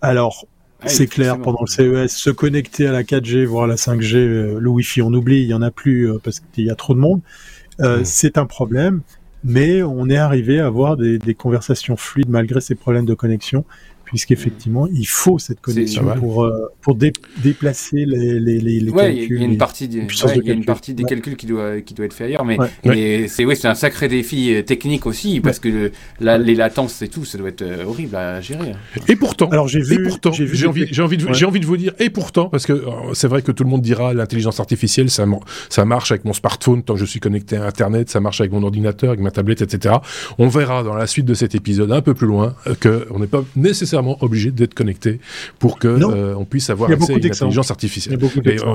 Alors, ah c'est clair, pendant le CES, se connecter à la 4G, voire à la 5G, euh, le Wi-Fi, on oublie, il y en a plus euh, parce qu'il y a trop de monde. Euh, c'est un problème, mais on est arrivé à avoir des, des, conversations fluides malgré ces problèmes de connexion puisqu'effectivement, il faut cette connexion pour, euh, pour déplacer les, les, les, les
ouais, calculs. Il y a une partie, des, il y a une partie des calculs qui doit, qui doit être fait ailleurs, mais, mais c'est ouais, un sacré défi euh, technique aussi, parce que la, les latences et tout, ça doit être euh, horrible à gérer. Hein.
Et pourtant, alors j'ai vu, j'ai envie, j'ai envie, de, j'ai envie de vous dire, et pourtant, parce que c'est vrai que tout le monde dira l'intelligence artificielle, ça, ça marche avec mon smartphone tant que je suis connecté à Internet, ça marche avec mon ordinateur, avec ma tablette, etc. On verra dans la suite de cet épisode un peu plus loin que on n'est pas nécessairement obligé d'être connecté pour que euh, on puisse avoir accès à une intelligence artificielle.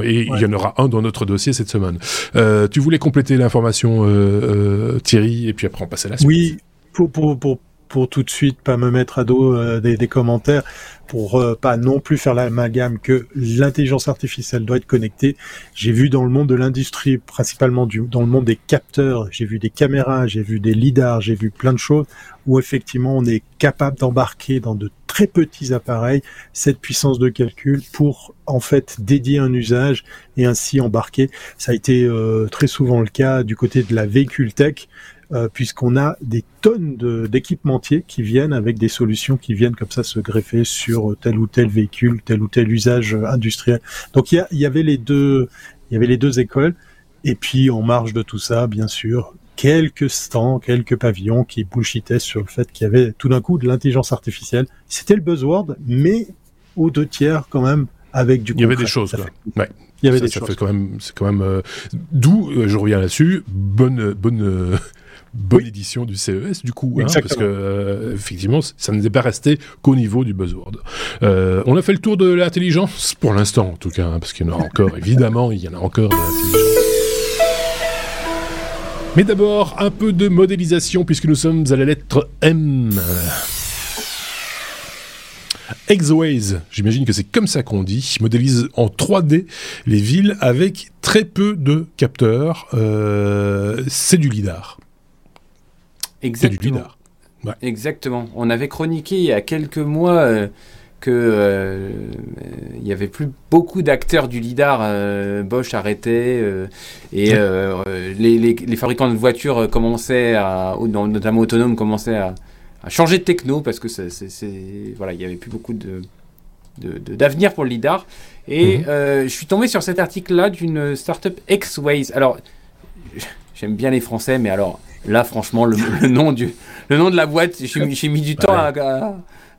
et, il y en aura un dans notre dossier cette semaine. Euh, tu voulais compléter l'information, euh, Thierry, et puis après on passe à la suite.
Oui, pour, pour, pour, pour tout de suite pas me mettre à dos des, des, commentaires pour euh, pas non plus faire l'amalgame que l'intelligence artificielle doit être connectée. J'ai vu dans le monde de l'industrie, principalement dans le monde des capteurs, j'ai vu des caméras, j'ai vu des lidars, j'ai vu plein de choses où effectivement on est capable d'embarquer dans de très petits appareils cette puissance de calcul pour en fait dédier un usage et ainsi embarquer. Ça a été euh, très souvent le cas du côté de la véhicule tech. Euh, puisqu'on a des tonnes d'équipementiers qui viennent avec des solutions qui viennent comme ça se greffer sur tel ou tel véhicule, tel ou tel usage euh, industriel. Donc il y, avait les deux, il y avait les deux écoles. Et puis en marge de tout ça, bien sûr, quelques stands, quelques pavillons qui bullshitaient sur le fait qu'il y avait tout d'un coup de l'intelligence artificielle. C'était le buzzword, mais aux deux tiers quand même avec du.
Il y avait des choses. Ouais. Il y avait des choses. Fait quand même, c'est quand même. Euh, d'où je reviens là-dessus. Bonne, bonne bonne édition du CES du coup, hein, parce que euh, effectivement, ça n'est pas resté qu'au niveau du buzzword. Euh, on a fait le tour de l'intelligence pour l'instant, en tout cas, hein, parce qu'il y en a encore, évidemment, il y en a encore de l'intelligence. Mais d'abord, un peu de modélisation, puisque nous sommes à la lettre M. Exoways, j'imagine que c'est comme ça qu'on dit, modélise en 3D les villes avec très peu de capteurs. Euh, c'est du lidar.
Exactement. Exactement. On avait chroniqué il y a quelques mois euh, que euh, il y avait plus beaucoup d'acteurs du lidar. Bosch arrêtait et les, fabricants de voitures commençaient à, notamment autonomes, commençaient à, changer de techno parce que c'est, voilà, il y avait plus beaucoup de d'avenir pour le lidar. Et mhm. je suis tombé sur cet article-là d'une startup X-Ways. Alors, j'aime bien les Français, mais alors Là, franchement, le, nom, du, le nom de la boîte, j'ai mis du temps à,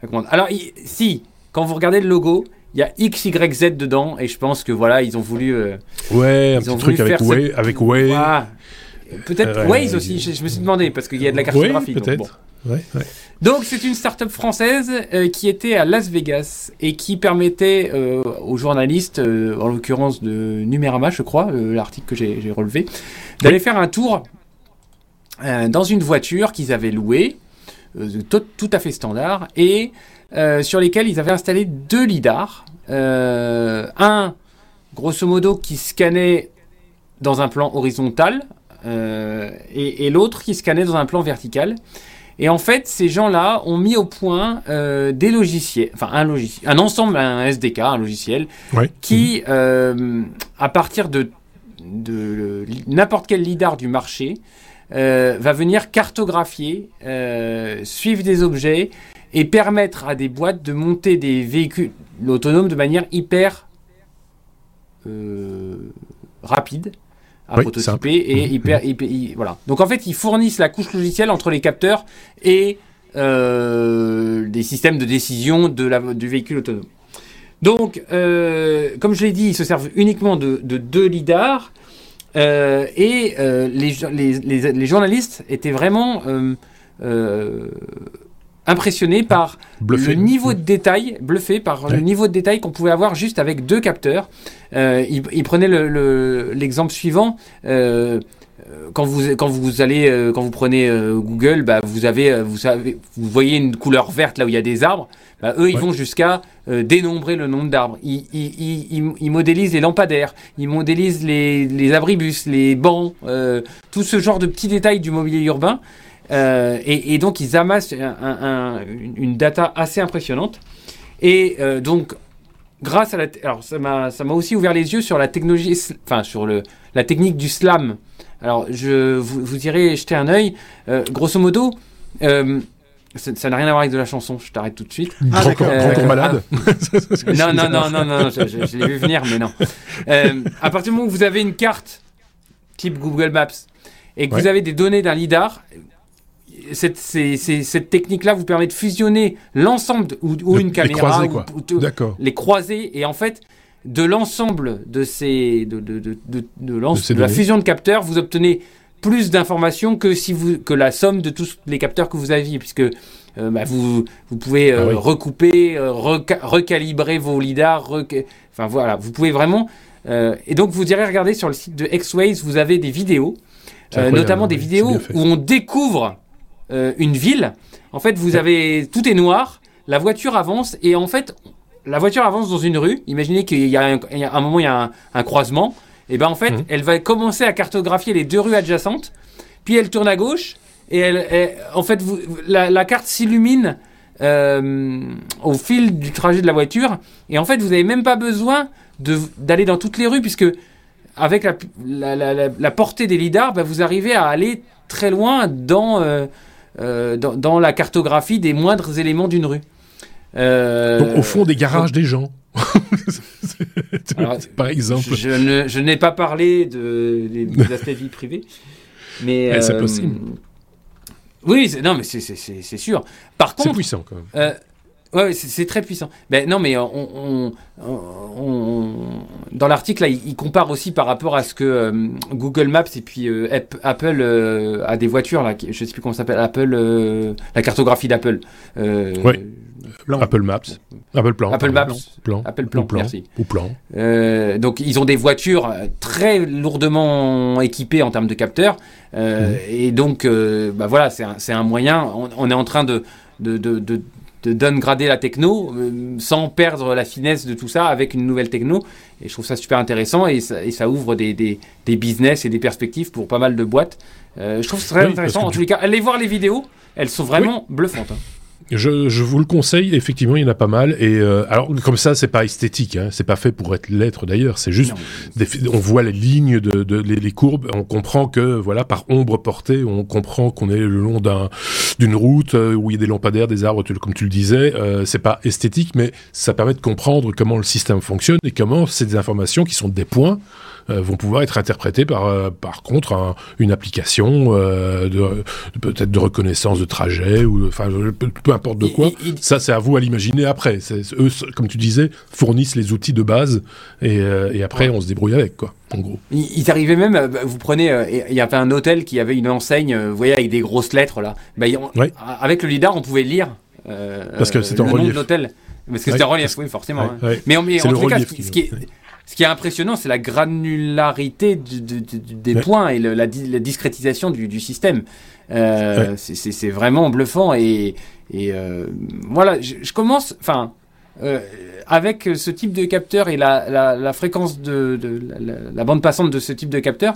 comprendre. Alors, si, quand vous regardez le logo, il y a X, Y, Z dedans, et je pense que voilà, ils ont voulu. Euh,
ouais, un petit truc avec Way. Avec Way.
Peut-être Waze aussi, je, me suis demandé, parce qu'il y a de la cartographie.
peut-être. Ouais,
donc c'est une start-up française euh, qui était à Las Vegas et qui permettait euh, aux journalistes, en l'occurrence de Numérama, je crois, l'article que j'ai relevé, d'aller faire un tour euh, dans une voiture qu'ils avaient louée, euh, tout, à fait standard, et euh, sur lesquels ils avaient installé deux lidars. un, grosso modo, qui scannait dans un plan horizontal, et, l'autre qui scannait dans un plan vertical. Et en fait, ces gens-là ont mis au point euh, des logiciels, enfin un logiciel, un ensemble, un SDK, un logiciel, qui, euh, à partir de, de n'importe quel lidar du marché, euh, va venir cartographier, suivre des objets et permettre à des boîtes de monter des véhicules autonomes de manière hyper rapide à prototyper et hyper, mhm. voilà. Donc en fait, ils fournissent la couche logicielle entre les capteurs et euh, des systèmes de décision de la, du véhicule autonome. Donc, euh, comme je l'ai dit, ils se servent uniquement de, deux lidars euh, et les, les, les, journalistes étaient vraiment impressionné par le niveau de détail, bluffé par le niveau de détail qu'on pouvait avoir juste avec deux capteurs. Euh, il, prenait l'exemple suivant. Euh, quand vous quand vous allez euh, quand vous prenez Google, bah, vous avez vous savez vous voyez une couleur verte là où il y a des arbres. Bah, eux, ils vont jusqu'à dénombrer le nombre d'arbres. Ils, ils, ils, modélisent les lampadaires, ils modélisent les, les abribus, les bancs, tout ce genre de petits détails du mobilier urbain. Euh, et, donc ils amassent une data assez impressionnante. Et euh, donc, grâce à la, alors ça m'a, ça m'a aussi ouvert les yeux sur la technologie, enfin sur le, la technique du slam. Alors, je vous, vous irez jeter un œil. Euh, grosso modo, ça n'a rien à voir avec de la chanson. Je t'arrête tout de suite.
Ah, grand, malade.
non, non, non, non, non, je, je, l'ai vu venir, mais non. à partir du moment où vous avez une carte type Google Maps et que vous avez des données d'un lidar, cette, cette technique-là vous permet de fusionner l'ensemble ou, une caméra,
les croiser,
les croiser et en fait de l'ensemble de ces de, de, la fusion de capteurs, vous obtenez plus d'informations que si vous que la somme de tous les capteurs que vous aviez, puisque euh, bah, vous vous pouvez euh, ah recouper, euh, recalibrer vos lidars, enfin voilà, vous pouvez vraiment et donc vous irez regarder sur le site de X-Ways, vous avez des vidéos, notamment des vidéos où on découvre euh, une ville, en fait, vous avez tout est noir, la voiture avance et en fait, la voiture avance dans une rue. Imaginez qu'il y, a un, moment, il y a un, croisement. Et ben en fait, mhm. elle va commencer à cartographier les deux rues adjacentes. Puis elle tourne à gauche et elle, en fait, vous, la, carte s'illumine euh, au fil du trajet de la voiture. Et en fait, vous n'avez même pas besoin d'aller dans toutes les rues puisque avec la, la, portée des lidars, ben, vous arrivez à aller très loin dans euh, euh, dans, la cartographie des moindres éléments d'une rue.
Euh, Donc au fond des garages des gens. par exemple.
Je, n'ai pas parlé de, des, aspects vie privée. Mais
c'est possible.
Oui, non, mais c'est sûr. Par contre,
c'est puissant quand même.
Ouais, c'est très puissant. Ben, non, mais on, on, dans l'article, il, compare aussi par rapport à ce que euh, Google Maps et puis euh, Apple euh, a des voitures, là, je ne sais plus comment ça s'appelle, Apple, la cartographie d'Apple.
oui. Apple Maps. Apple Plan.
Apple Maps.
Plan.
Apple Plan,
plan,
merci.
Ou Plan.
donc, ils ont des voitures très lourdement équipées en termes de capteurs. Mhm. Et donc, bah, voilà, c'est un, un, moyen. On, est en train de, de, de de downgrader la techno euh, sans perdre la finesse de tout ça avec une nouvelle techno. Et je trouve ça super intéressant et ça, et ça ouvre des, des, des, business et des perspectives pour pas mal de boîtes. Euh, je trouve ça très intéressant. En tous les cas, allez voir les vidéos, elles sont vraiment bluffantes. Hein.
Je, je, vous le conseille, effectivement, il y en a pas mal. Et euh, alors, comme ça, c'est pas esthétique, hein, c'est pas fait pour être l'être d'ailleurs. C'est juste, on voit les lignes de, de les, courbes, on comprend que voilà, par ombre portée, on comprend qu'on est le long d'un d'une route euh, où il y a des lampadaires, des arbres, comme tu le disais. Euh, c'est pas esthétique, mais ça permet de comprendre comment le système fonctionne et comment ces informations qui sont des points vont pouvoir être interprétés par, euh, par contre une application euh, de, peut-être de reconnaissance de trajet ou enfin peu, importe de quoi. ça, c'est à vous à l'imaginer après. Eux, comme tu disais, fournissent les outils de base et, et après on se débrouille avec quoi. En gros.
Ils, arrivaient même, vous prenez, il y avait un hôtel qui avait une enseigne, vous voyez, avec des grosses lettres là. Bah, avec le lidar, on pouvait lire.
Parce que c'est en relief.
Parce que c'était en relief, oui, forcément. Hein. Mais, mais en tout cas, ce qui, est, ce qui est impressionnant, c'est la granularité des points et la, discrétisation du, système. Euh, c'est vraiment bluffant et, euh, voilà, je, commence, enfin, euh, avec ce type de capteur et la, fréquence de, la, bande passante de ce type de capteur,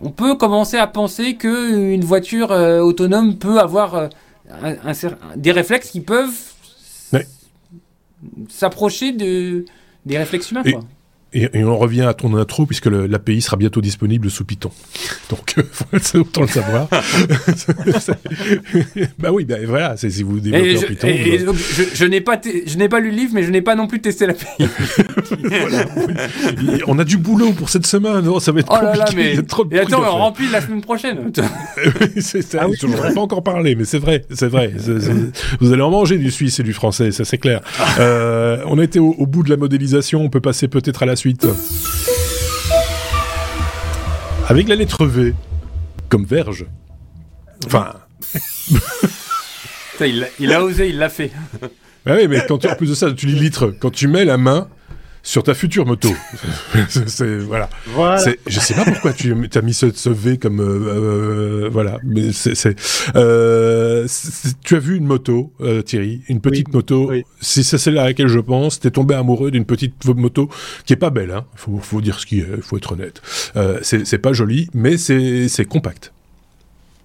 on peut commencer à penser qu'une voiture autonome peut avoir des réflexes qui peuvent s'approcher de, des réflexes humains. Quoi.
Et, on revient à ton intro, puisque l'API sera bientôt disponible sous Python. Donc, c'est autant le savoir. bah oui, bah voilà, c'est si vous développez en Python.
je, n'ai pas, je n'ai pas lu le livre, mais je n'ai pas non plus testé l'API.
voilà, On a du boulot pour cette semaine, non Ça va être oh là Là,
mais...
trop
et attends, on remplit la semaine prochaine.
c'est ça. Ah je n'en pas encore parlé, mais c'est vrai, c'est vrai. vous allez en manger du suisse et du français, ça c'est clair. Euh, on a été au, au bout de la modélisation, on peut passer peut-être à la suite. Avec la lettre V, comme verge. Enfin.
il, il, a osé, il l'a fait.
Bah oui, mais quand tu, en plus de ça, tu lis litre, quand tu mets la main sur ta future moto. c'est voilà. voilà. Je sais pas pourquoi tu as mis ce, V comme euh, euh, voilà, mais c'est euh, tu as vu une moto, euh, Thierry, une petite moto. Si c'est celle à laquelle je pense, t'es tombé amoureux d'une petite moto qui est pas belle. Hein. Faut, faut dire ce qui est. Faut être honnête. Euh, c'est pas joli, mais c'est compact.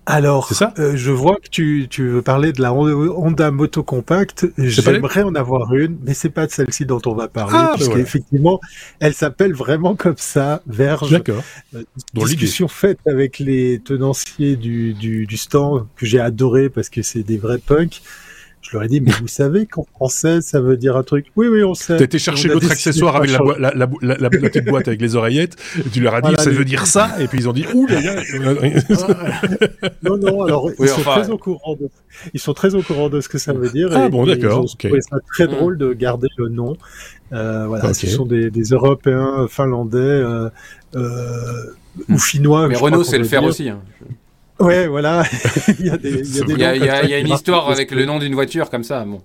Alors, euh, je vois que tu, tu veux parler de la Honda Moto Compact. J'aimerais en avoir une, mais c'est pas de celle-ci dont on va parler, ah, parce qu'effectivement, elle s'appelle vraiment comme ça, Verge.
D'accord.
Euh, discussion faite avec les tenanciers du, du, du stand que j'ai adoré parce que c'est des vrais punks. Je leur ai dit, mais vous savez qu'en français, ça veut dire un truc. Oui, oui, on sait.
T'as été chercher l'autre accessoire avec la, la, la, la, petite boîte avec les oreillettes. Et tu leur as dit, ça veut dire ça. Et puis ils ont dit, ouh, les gars.
non, non, alors, ils sont très au courant de, ils sont très au courant de ce que ça veut dire.
Ah bon, d'accord.
C'est très drôle de garder le nom. Euh, voilà, ce sont des, des Européens, Finlandais, euh, euh, ou Finnois.
Mais Renault, c'est le faire aussi. Hein.
Ouais, voilà.
il y a, des, il y a, des il y a, il y a une histoire avec le nom d'une voiture comme ça. Bon.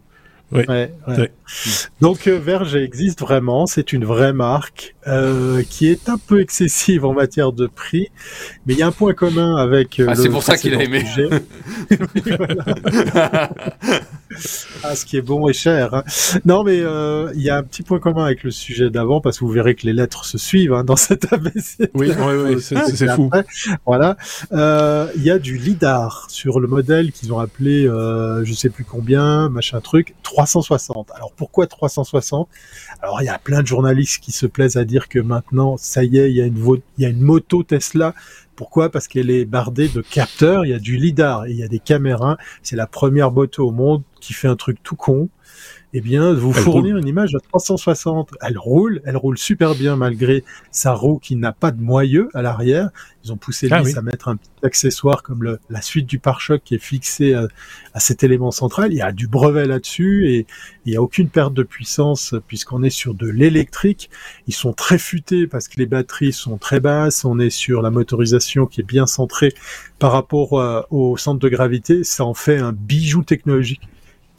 Ouais, ouais. Donc euh, Verge existe vraiment, c'est une vraie marque euh, qui est un peu excessive en matière de prix, mais il y a un point commun avec.
Euh, ah, c'est pour ça qu'il a aimé.
ah, ce qui est bon et cher. Hein. Non, mais euh, il y a un petit point commun avec le sujet d'avant parce que vous verrez que les lettres se suivent hein, dans cette ABC.
Oui, oui, oui, c'est fou.
Voilà, euh, il y a du lidar sur le modèle qu'ils ont appelé, euh, je sais plus combien, machin truc, 360. Alors pourquoi 360 Alors il y a plein de journalistes qui se plaisent à dire que maintenant, ça y est, il y a une, il y a une moto Tesla pourquoi? Parce qu'elle est bardée de capteurs, il y a du lidar, il y a des caméras. C'est la première moto au monde qui fait un truc tout con eh bien, vous fournir une image à 360. Elle roule, elle roule super bien malgré sa roue qui n'a pas de moyeu à l'arrière. Ils ont poussé ah, à mettre un petit accessoire comme le, la suite du pare-choc qui est fixé à, à, cet élément central. Il y a du brevet là-dessus et il n'y a aucune perte de puissance puisqu'on est sur de l'électrique. Ils sont très futés parce que les batteries sont très basses. On est sur la motorisation qui est bien centrée par rapport euh, au centre de gravité. Ça en fait un bijou technologique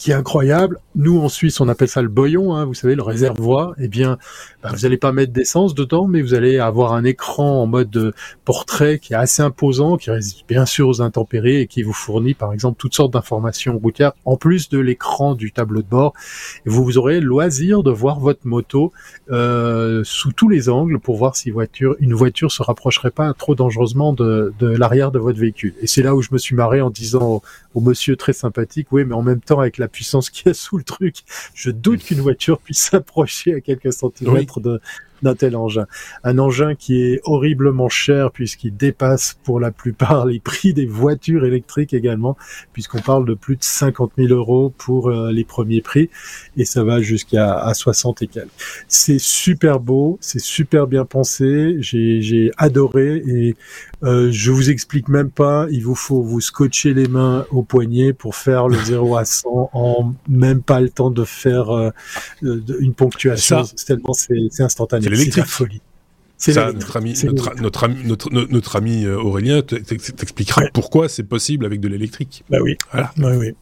qui est incroyable. Nous, en Suisse, on appelle ça le boyon, hein, vous savez, le réservoir. Eh bien, bah, vous n'allez pas mettre d'essence dedans, mais vous allez avoir un écran en mode euh, portrait qui est assez imposant, qui résiste bien sûr aux intempéries et qui vous fournit, par exemple, toutes sortes d'informations routières, en plus de l'écran du tableau de bord. Et vous, aurez le loisir de voir votre moto euh, sous tous les angles pour voir si voiture, une voiture se rapprocherait pas trop dangereusement de, de l'arrière de votre véhicule. Et c'est là où je me suis marré en disant au monsieur très sympathique, oui, mais en même temps, avec la puissance qu'il y a sous le truc, je doute qu'une voiture puisse s'approcher à quelques centimètres de, d'un tel engin. Un engin qui est horriblement cher puisqu'il dépasse pour la plupart les prix des voitures électriques également, puisqu'on parle de plus de 50 000 euros pour euh, les premiers prix et ça va jusqu'à à 60 et quelques. C'est super beau, c'est super bien pensé, j'ai adoré et euh, je vous explique même pas, il vous faut vous scotcher les mains au poignet pour faire le 0 à 100 en même pas le temps de faire euh, une ponctuation. tellement c'est instantané. C'est la folie.
Ça, notre ami, notre, notre, ami, notre, notre, ami Aurélien t'expliquera pourquoi c'est possible avec de l'électrique.
Bah oui. Voilà. Bah oui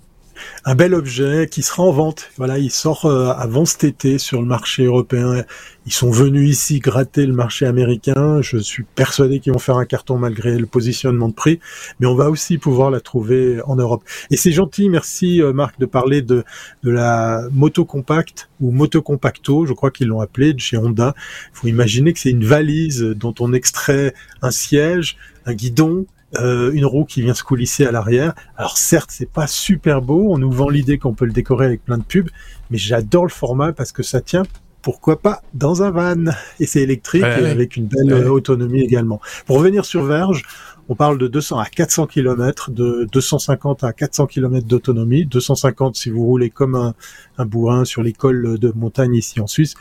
un bel objet qui sera en vente. Voilà, il sort euh, avant cet été sur le marché européen. Ils sont venus ici gratter le marché américain. Je suis persuadé qu'ils vont faire un carton malgré le positionnement de prix, mais on va aussi pouvoir la trouver en Europe. Et c'est gentil, merci euh, Marc de parler de, de la moto compacte ou moto compacto, je crois qu'ils l'ont appelé, de chez Honda. Il faut imaginer que c'est une valise dont on extrait un siège, un guidon, euh, une roue qui vient se coulisser à l'arrière. Alors certes, c'est pas super beau, on nous vend l'idée qu'on peut le décorer avec plein de pubs, mais j'adore le format parce que ça tient pourquoi pas dans un van et c'est électrique avec une belle autonomie également. Pour revenir sur Verge, on parle de 200 à 400 km, de 250 à 400 km d'autonomie. 250 si vous roulez comme un, un bourrin sur les cols de montagne ici en Suisse.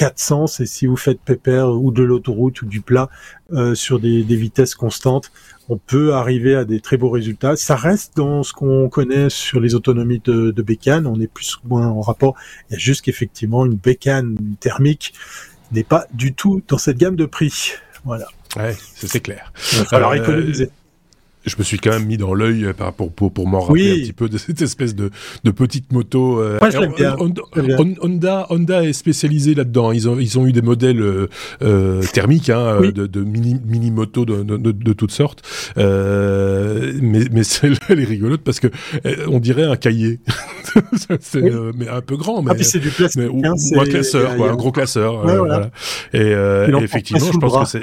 400, c'est si vous faites pépère ou de l'autoroute ou du plat euh, sur des, vitesses constantes, on peut arriver à des très beaux résultats. Ça reste dans ce qu'on connaît sur les autonomies de, de bécane, on est plus ou moins en rapport. Il y a juste qu'effectivement une bécane thermique n'est pas du tout dans cette gamme de prix. Voilà.
Ouais, c'est clair.
Alors, économiser
je me suis quand même mis dans l'œil euh, pour, pour, pour m'en rappeler un petit peu de cette espèce de, de petite moto.
Euh, bien.
Honda, Honda, est spécialisé là-dedans. Ils ont, ils ont eu des modèles euh, thermiques, hein, de, de, mini, de, de, de, toutes sortes. Euh, mais mais celle-là, elle est rigolote parce que on dirait un cahier. c'est mais un peu grand. Mais,
ah, c'est du plastique.
ou, hein, un classeur, quoi, un gros classeur. Ouais, voilà. Et, et effectivement, je pense que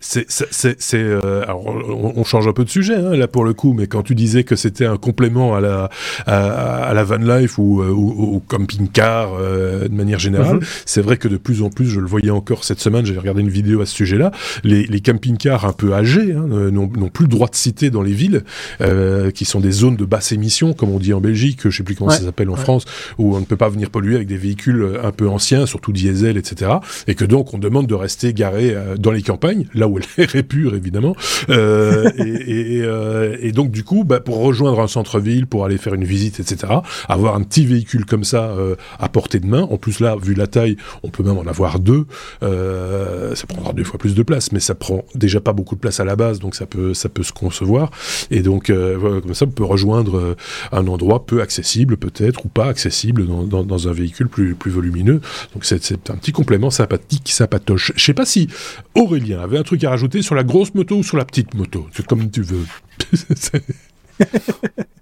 c'est, c'est, c'est, alors on, on change un peu de sujet hein, là pour le coup, mais quand tu disais que c'était un complément à la à, la van life ou, euh, au camping-car euh, de manière générale, mhm. c'est vrai que de plus en plus, je le voyais encore cette semaine, j'avais regardé une vidéo à ce sujet-là, les, les camping-cars un peu âgés hein, n'ont plus le droit de citer dans les villes, euh, qui sont des zones de basse émission, comme on dit en Belgique, je sais plus comment ça s'appelle en France, où on ne peut pas venir polluer avec des véhicules un peu anciens, surtout diesel, etc. Et que donc on demande de rester garé dans les campagnes, là où l'air est pur évidemment, euh, et, euh, et, donc du coup, bah, pour rejoindre un centre-ville, pour aller faire une visite, etc., avoir un petit véhicule comme ça euh, à portée de main. En plus là, vu la taille, on peut même en avoir deux. Euh, ça prendra deux fois plus de place, mais ça prend déjà pas beaucoup de place à la base, donc ça peut ça peut se concevoir. Et donc comme ça, on peut rejoindre un endroit peu accessible peut-être ou pas accessible dans, un véhicule plus plus volumineux. Donc c'est un petit complément sympathique, sympatoche. Je sais pas si Aurélien avait un truc à rajouter sur la grosse moto ou sur la petite moto. C'est comme tu veux.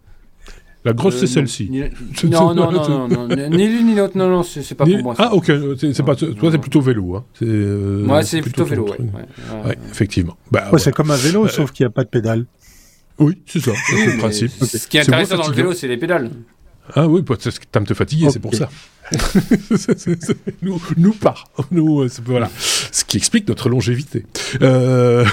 La grosse, c'est euh, celle-ci.
Non, non, non, non, ni l'une ni l'autre, non, non, c'est pas pour moi.
Ah, ok, c'est pas, toi, c'est plutôt vélo. Hein.
C'est, euh, moi, c'est plutôt, vélo, ouais.
effectivement.
Bah, c'est comme un vélo, euh, sauf qu'il n'y a pas de pédale.
Oui, c'est ça, c'est le principe.
Ce qui est intéressant dans le vélo, c'est les pédales.
Ah oui, t'aimes te fatiguer, c'est pour ça. nous, nous pas. Nous, euh, voilà. Ce qui explique notre longévité. Euh...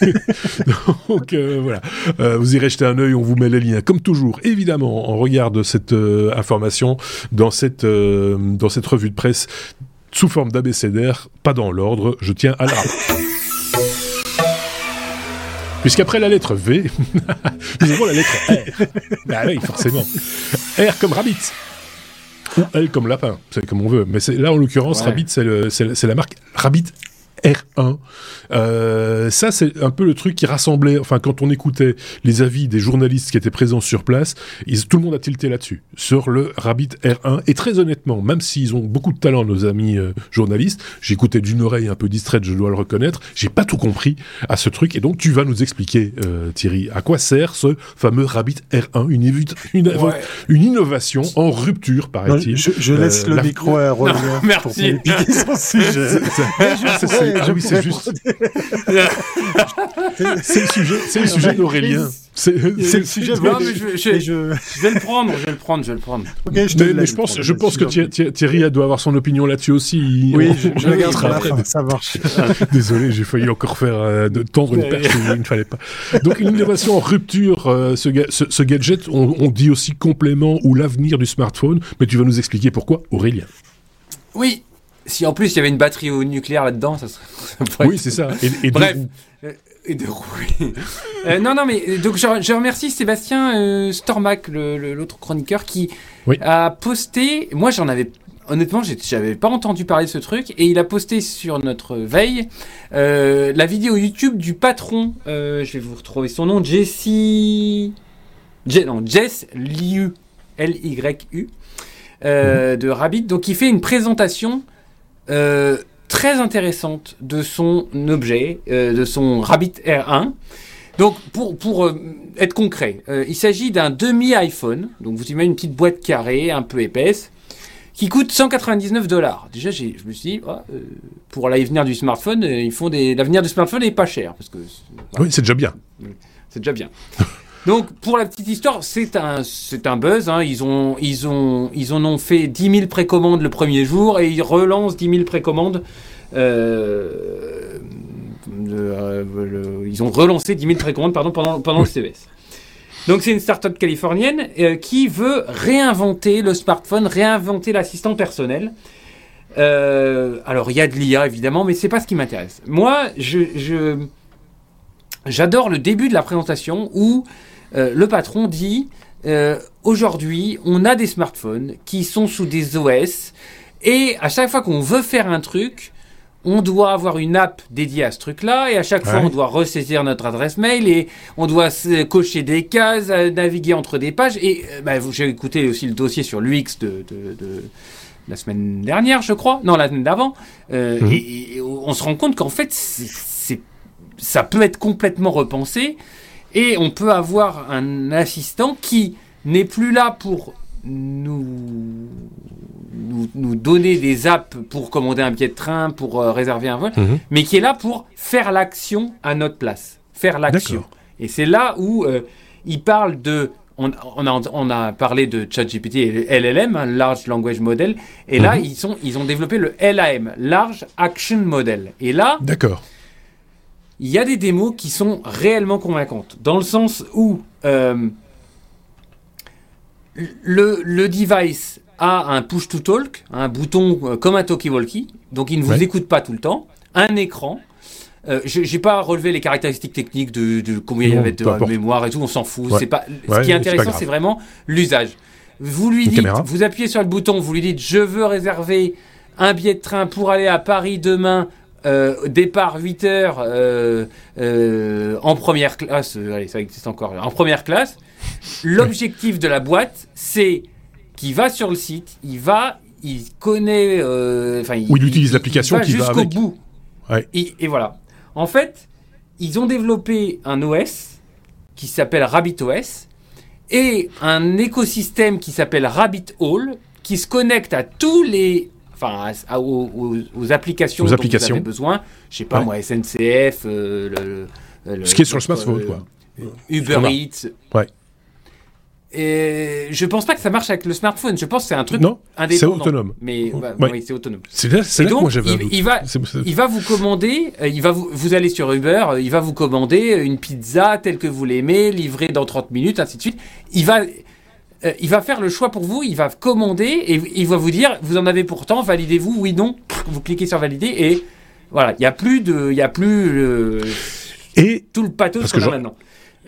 Donc euh, voilà. Euh, vous irez jeter un œil, on vous met les liens. Comme toujours, évidemment, on regarde cette information dans cette, dans cette revue de presse sous forme d'abécédaire, pas dans l'ordre, je tiens à la Puisqu'après la lettre V, nous avons la lettre R. bah oui, forcément. R comme rabbit. Ou L comme lapin, c'est comme on veut. Mais là, en l'occurrence, Rabbit, c'est la marque Rabbit R1. Euh, ça, c'est un peu le truc qui rassemblait, enfin, quand on écoutait les avis des journalistes qui étaient présents sur place, tout le monde a tilté là-dessus, sur le Rabbit R1. Et très honnêtement, même s'ils ont beaucoup de talent, nos amis euh, journalistes, j'écoutais d'une oreille un peu distraite, je dois le reconnaître, j'ai pas tout compris à ce truc. Et donc, tu vas nous expliquer, euh, Thierry, à quoi sert ce fameux Rabbit R1, une, une, une innovation en rupture, paraît-il.
Je, laisse le micro à Roger.
Merci.
Pour son sujet.
Ah oui, c'est juste. c'est le sujet, c'est le sujet d'Aurélien.
C'est le sujet. Non, mais je, je, je, vais le prendre, je vais le prendre, je vais le prendre.
Okay, je mais, mais je pense, je pense que Thierry doit avoir son opinion là-dessus aussi.
Oui, je, je la garde après. Ça marche.
Désolé, j'ai failli encore faire euh, de tendre une perche il ne fallait pas. Donc une innovation en rupture, euh, ce, ce, ce, gadget, on, on dit aussi complément ou l'avenir du smartphone, mais tu vas nous expliquer pourquoi, Aurélien.
Oui, si en plus il y avait une batterie au nucléaire là-dedans, ça serait.
oui, c'est ça.
Et, Bref. Euh, et de euh, non, non, mais donc je, remercie Sébastien euh, Stormac, l'autre chroniqueur, qui a posté. Moi, j'en avais honnêtement, j'avais pas entendu parler de ce truc et il a posté sur notre veille la vidéo YouTube du patron. je vais vous retrouver son nom, Jesse. non, Jess Liu, L-Y-U, mhm. de Rabbit. Donc, il fait une présentation euh, très intéressante de son objet, euh, de son Rabbit R1. Donc, pour, pour euh, être concret, il s'agit d'un demi-iPhone. Donc, vous imaginez une petite boîte carrée, un peu épaisse, qui coûte 199 dollars. Déjà, je me suis dit, oh, pour l'avenir du smartphone, ils font des, l'avenir du smartphone n'est pas cher. Parce que,
Oui, c'est déjà bien.
C'est déjà bien. Donc, pour la petite histoire, c'est un, c'est buzz. Hein. Ils, en ont fait 10 000 précommandes le premier jour et ils relancent 10 000 précommandes. Euh, ils ont relancé 10 000 précommandes pardon, pendant, pendant le CES. Donc c'est une start-up californienne euh, qui veut réinventer le smartphone, réinventer l'assistant personnel. Euh, alors il y a de l'IA évidemment, mais c'est pas ce qui m'intéresse. Moi, je, j'adore le début de la présentation où euh, le patron dit aujourd'hui on a des smartphones qui sont sous des OS et à chaque fois qu'on veut faire un truc, on doit avoir une app dédiée à ce truc-là, et à chaque fois, on doit ressaisir notre adresse mail, et on doit cocher des cases, euh, naviguer entre des pages. Et euh, bah, j'ai écouté aussi le dossier sur l'UX de, la semaine dernière, je crois, non, la semaine d'avant, euh, mhm. et, on se rend compte qu'en fait, ça peut être complètement repensé, et on peut avoir un assistant qui n'est plus là pour nous nous, donner des apps pour commander un billet de train, pour euh, réserver un vol, mhm. mais qui est là pour faire l'action à notre place. Faire l'action. Et c'est là où euh, il parle de. On, on, a, on, a, parlé de ChatGPT et LLM, un Large Language Model, et là, mhm. ils, sont, ils ont développé le LAM, Large Action Model. Et là.
D'accord.
Il y a des démos qui sont réellement convaincantes, dans le sens où euh, le, le device a un push-to-talk, un bouton euh, comme un talkie-walkie, donc il ne vous écoute pas tout le temps, un écran. Euh, je n'ai pas relevé les caractéristiques techniques de, combien il y avait de mémoire et tout, on s'en fout. C'est pas. ce qui est intéressant, c'est vraiment l'usage. Vous lui dites, vous appuyez sur le bouton, vous lui dites, je veux réserver un billet de train pour aller à Paris demain. Euh, départ 8 heures euh, en première classe, allez ça existe encore, en première classe. L'objectif de la boîte, c'est qui va sur le site, il va, il connaît,
euh, enfin, il, il, utilise l'application qui va jusqu'au
bout. Et, et, voilà. En fait, ils ont développé un OS qui s'appelle RabbitOS et un écosystème qui s'appelle RabbitHole qui se connecte à tous les enfin aux, applications dont vous avez besoin. Je sais pas moi, SNCF, euh,
le, ce qui est sur le smartphone, quoi.
Uber Eats.
Ouais.
Et je pense pas que ça marche avec le smartphone. Je pense que c'est un truc
non, C'est autonome.
Mais oui, c'est autonome.
C'est là, c'est là que moi j'avais.
Il, il, va, il va vous commander. Euh, il va vous, vous allez sur Uber. Euh, il va vous commander une pizza telle que vous l'aimez, livrée dans 30 minutes, ainsi de suite. Il va, euh, il va faire le choix pour vous. Il va commander et il va vous dire, vous en avez pourtant, validez-vous, oui, non. Vous cliquez sur valider et voilà. Il y a plus de, il y a plus. et tout le pathos qu'on a maintenant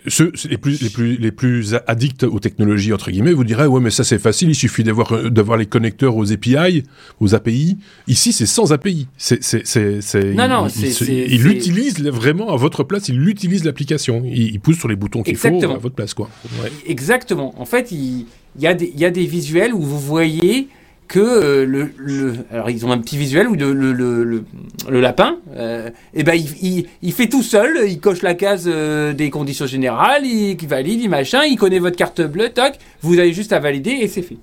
ceux les plus les plus les plus addicts aux technologies entre guillemets vous diraient ouais mais ça c'est facile il suffit d'avoir euh, d'avoir les connecteurs aux API aux API ici c'est sans API c'est c'est c'est
non non
il, il, utilise vraiment à votre place il utilise l'application. Il, pousse sur les boutons qu'il faut à votre place quoi.
Exactement. En fait il, il y a des il y a des visuels où vous voyez que euh, le, le, alors ils ont un petit visuel où le, le, le, lapin, euh, et ben il, il, fait tout seul, il coche la case euh, des conditions générales, il, valide, il il connaît votre carte bleue, toc, vous avez juste à valider et c'est fait.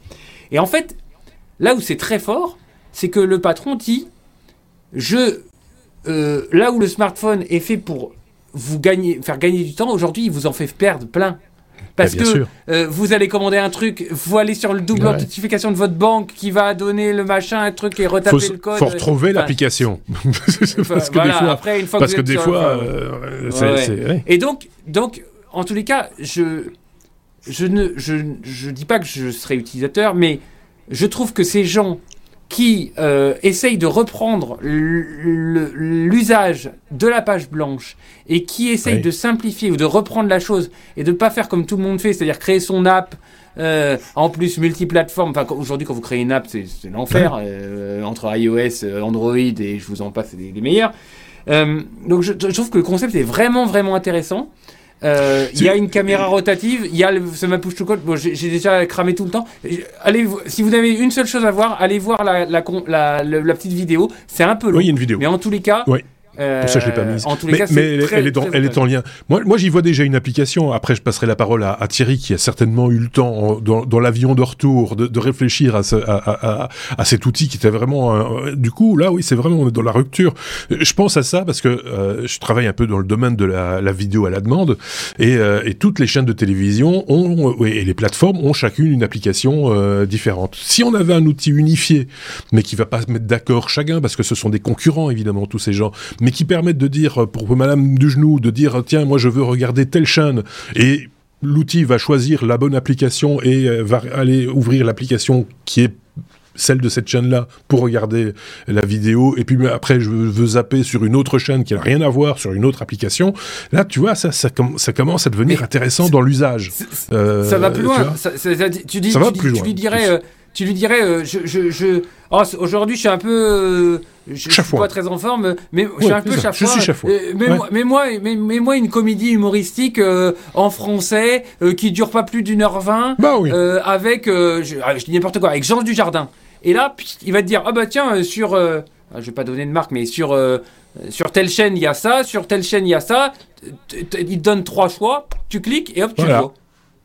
Et en fait, là où c'est très fort, c'est que le patron dit, je, là où le smartphone est fait pour vous gagner, faire gagner du temps, aujourd'hui il vous en fait perdre plein. Parce que euh, vous allez commander un truc, vous allez sur le double authentification de votre banque qui va donner le machin, un truc et retaper le code.
Faut retrouver l'application.
parce que des fois, après, une fois
parce
que,
des fois, euh,
c'est. Et donc, donc, en tous les cas, je, je ne, je, je dis pas que je serai utilisateur, mais je trouve que ces gens qui euh, essaye de reprendre l'usage de la page blanche et qui essaye de simplifier ou de reprendre la chose et de ne pas faire comme tout le monde fait, c'est-à-dire créer son app euh, en plus multiplateforme. Enfin, aujourd'hui, quand vous créez une app, c'est l'enfer euh, entre iOS, Android et je vous en passe, c'est les, meilleurs. donc, je, je, trouve que le concept est vraiment, vraiment intéressant. Euh, il y a une caméra rotative, il y a le, ce push to code. Bon, j'ai déjà cramé tout le temps. Allez, si vous avez une seule chose à voir, allez voir la, la, la, la petite vidéo. C'est un peu long.
Oui, il y a une vidéo.
Mais en tous les cas,
pour ça, je l'ai pas mise. En tous les mais, cas, mais elle, est dans, elle est en lien. Moi, moi j'y vois déjà une application. Après, je passerai la parole à, Thierry, qui a certainement eu le temps, dans, dans l'avion de retour, de, de réfléchir à, ce, à, à, cet outil qui était vraiment... du coup, là, oui, c'est vraiment, on est dans la rupture. Je pense à ça parce que euh, je travaille un peu dans le domaine de la, la vidéo à la demande, et, euh, et, toutes les chaînes de télévision ont, et les plateformes ont chacune une application euh, différente. Si on avait un outil unifié, mais qui va pas se mettre d'accord chacun, parce que ce sont des concurrents, évidemment, tous ces gens, mais qui permettent de dire, pour Madame du genou, de dire, tiens, moi je veux regarder telle chaîne, et l'outil va choisir la bonne application et euh, va aller ouvrir l'application qui est celle de cette chaîne-là pour regarder la vidéo, et puis après je veux zapper sur une autre chaîne qui n'a rien à voir sur une autre application. Là, tu vois, ça, ça, ça commence à devenir intéressant dans l'usage.
Euh, ça va plus loin. Ça, tu dis, lui dirais, euh, tu lui dirais, euh, je, je, je... Oh, aujourd'hui, je suis un peu, euh, je, suis pas très en forme, mais je suis un peu chaque fois. Euh, mais, moi, mais, moi, mais, moi, une comédie humoristique en français qui dure pas plus d'une heure vingt,
bah
avec, je, ah, je, dis n'importe quoi, avec Jean Dujardin. Et là, il va te dire, ah bah tiens, sur, ah, je vais pas donner de marque, mais sur sur telle chaîne il y a ça, sur telle chaîne il y a ça. Il te donne trois choix, tu cliques et hop, tu vois.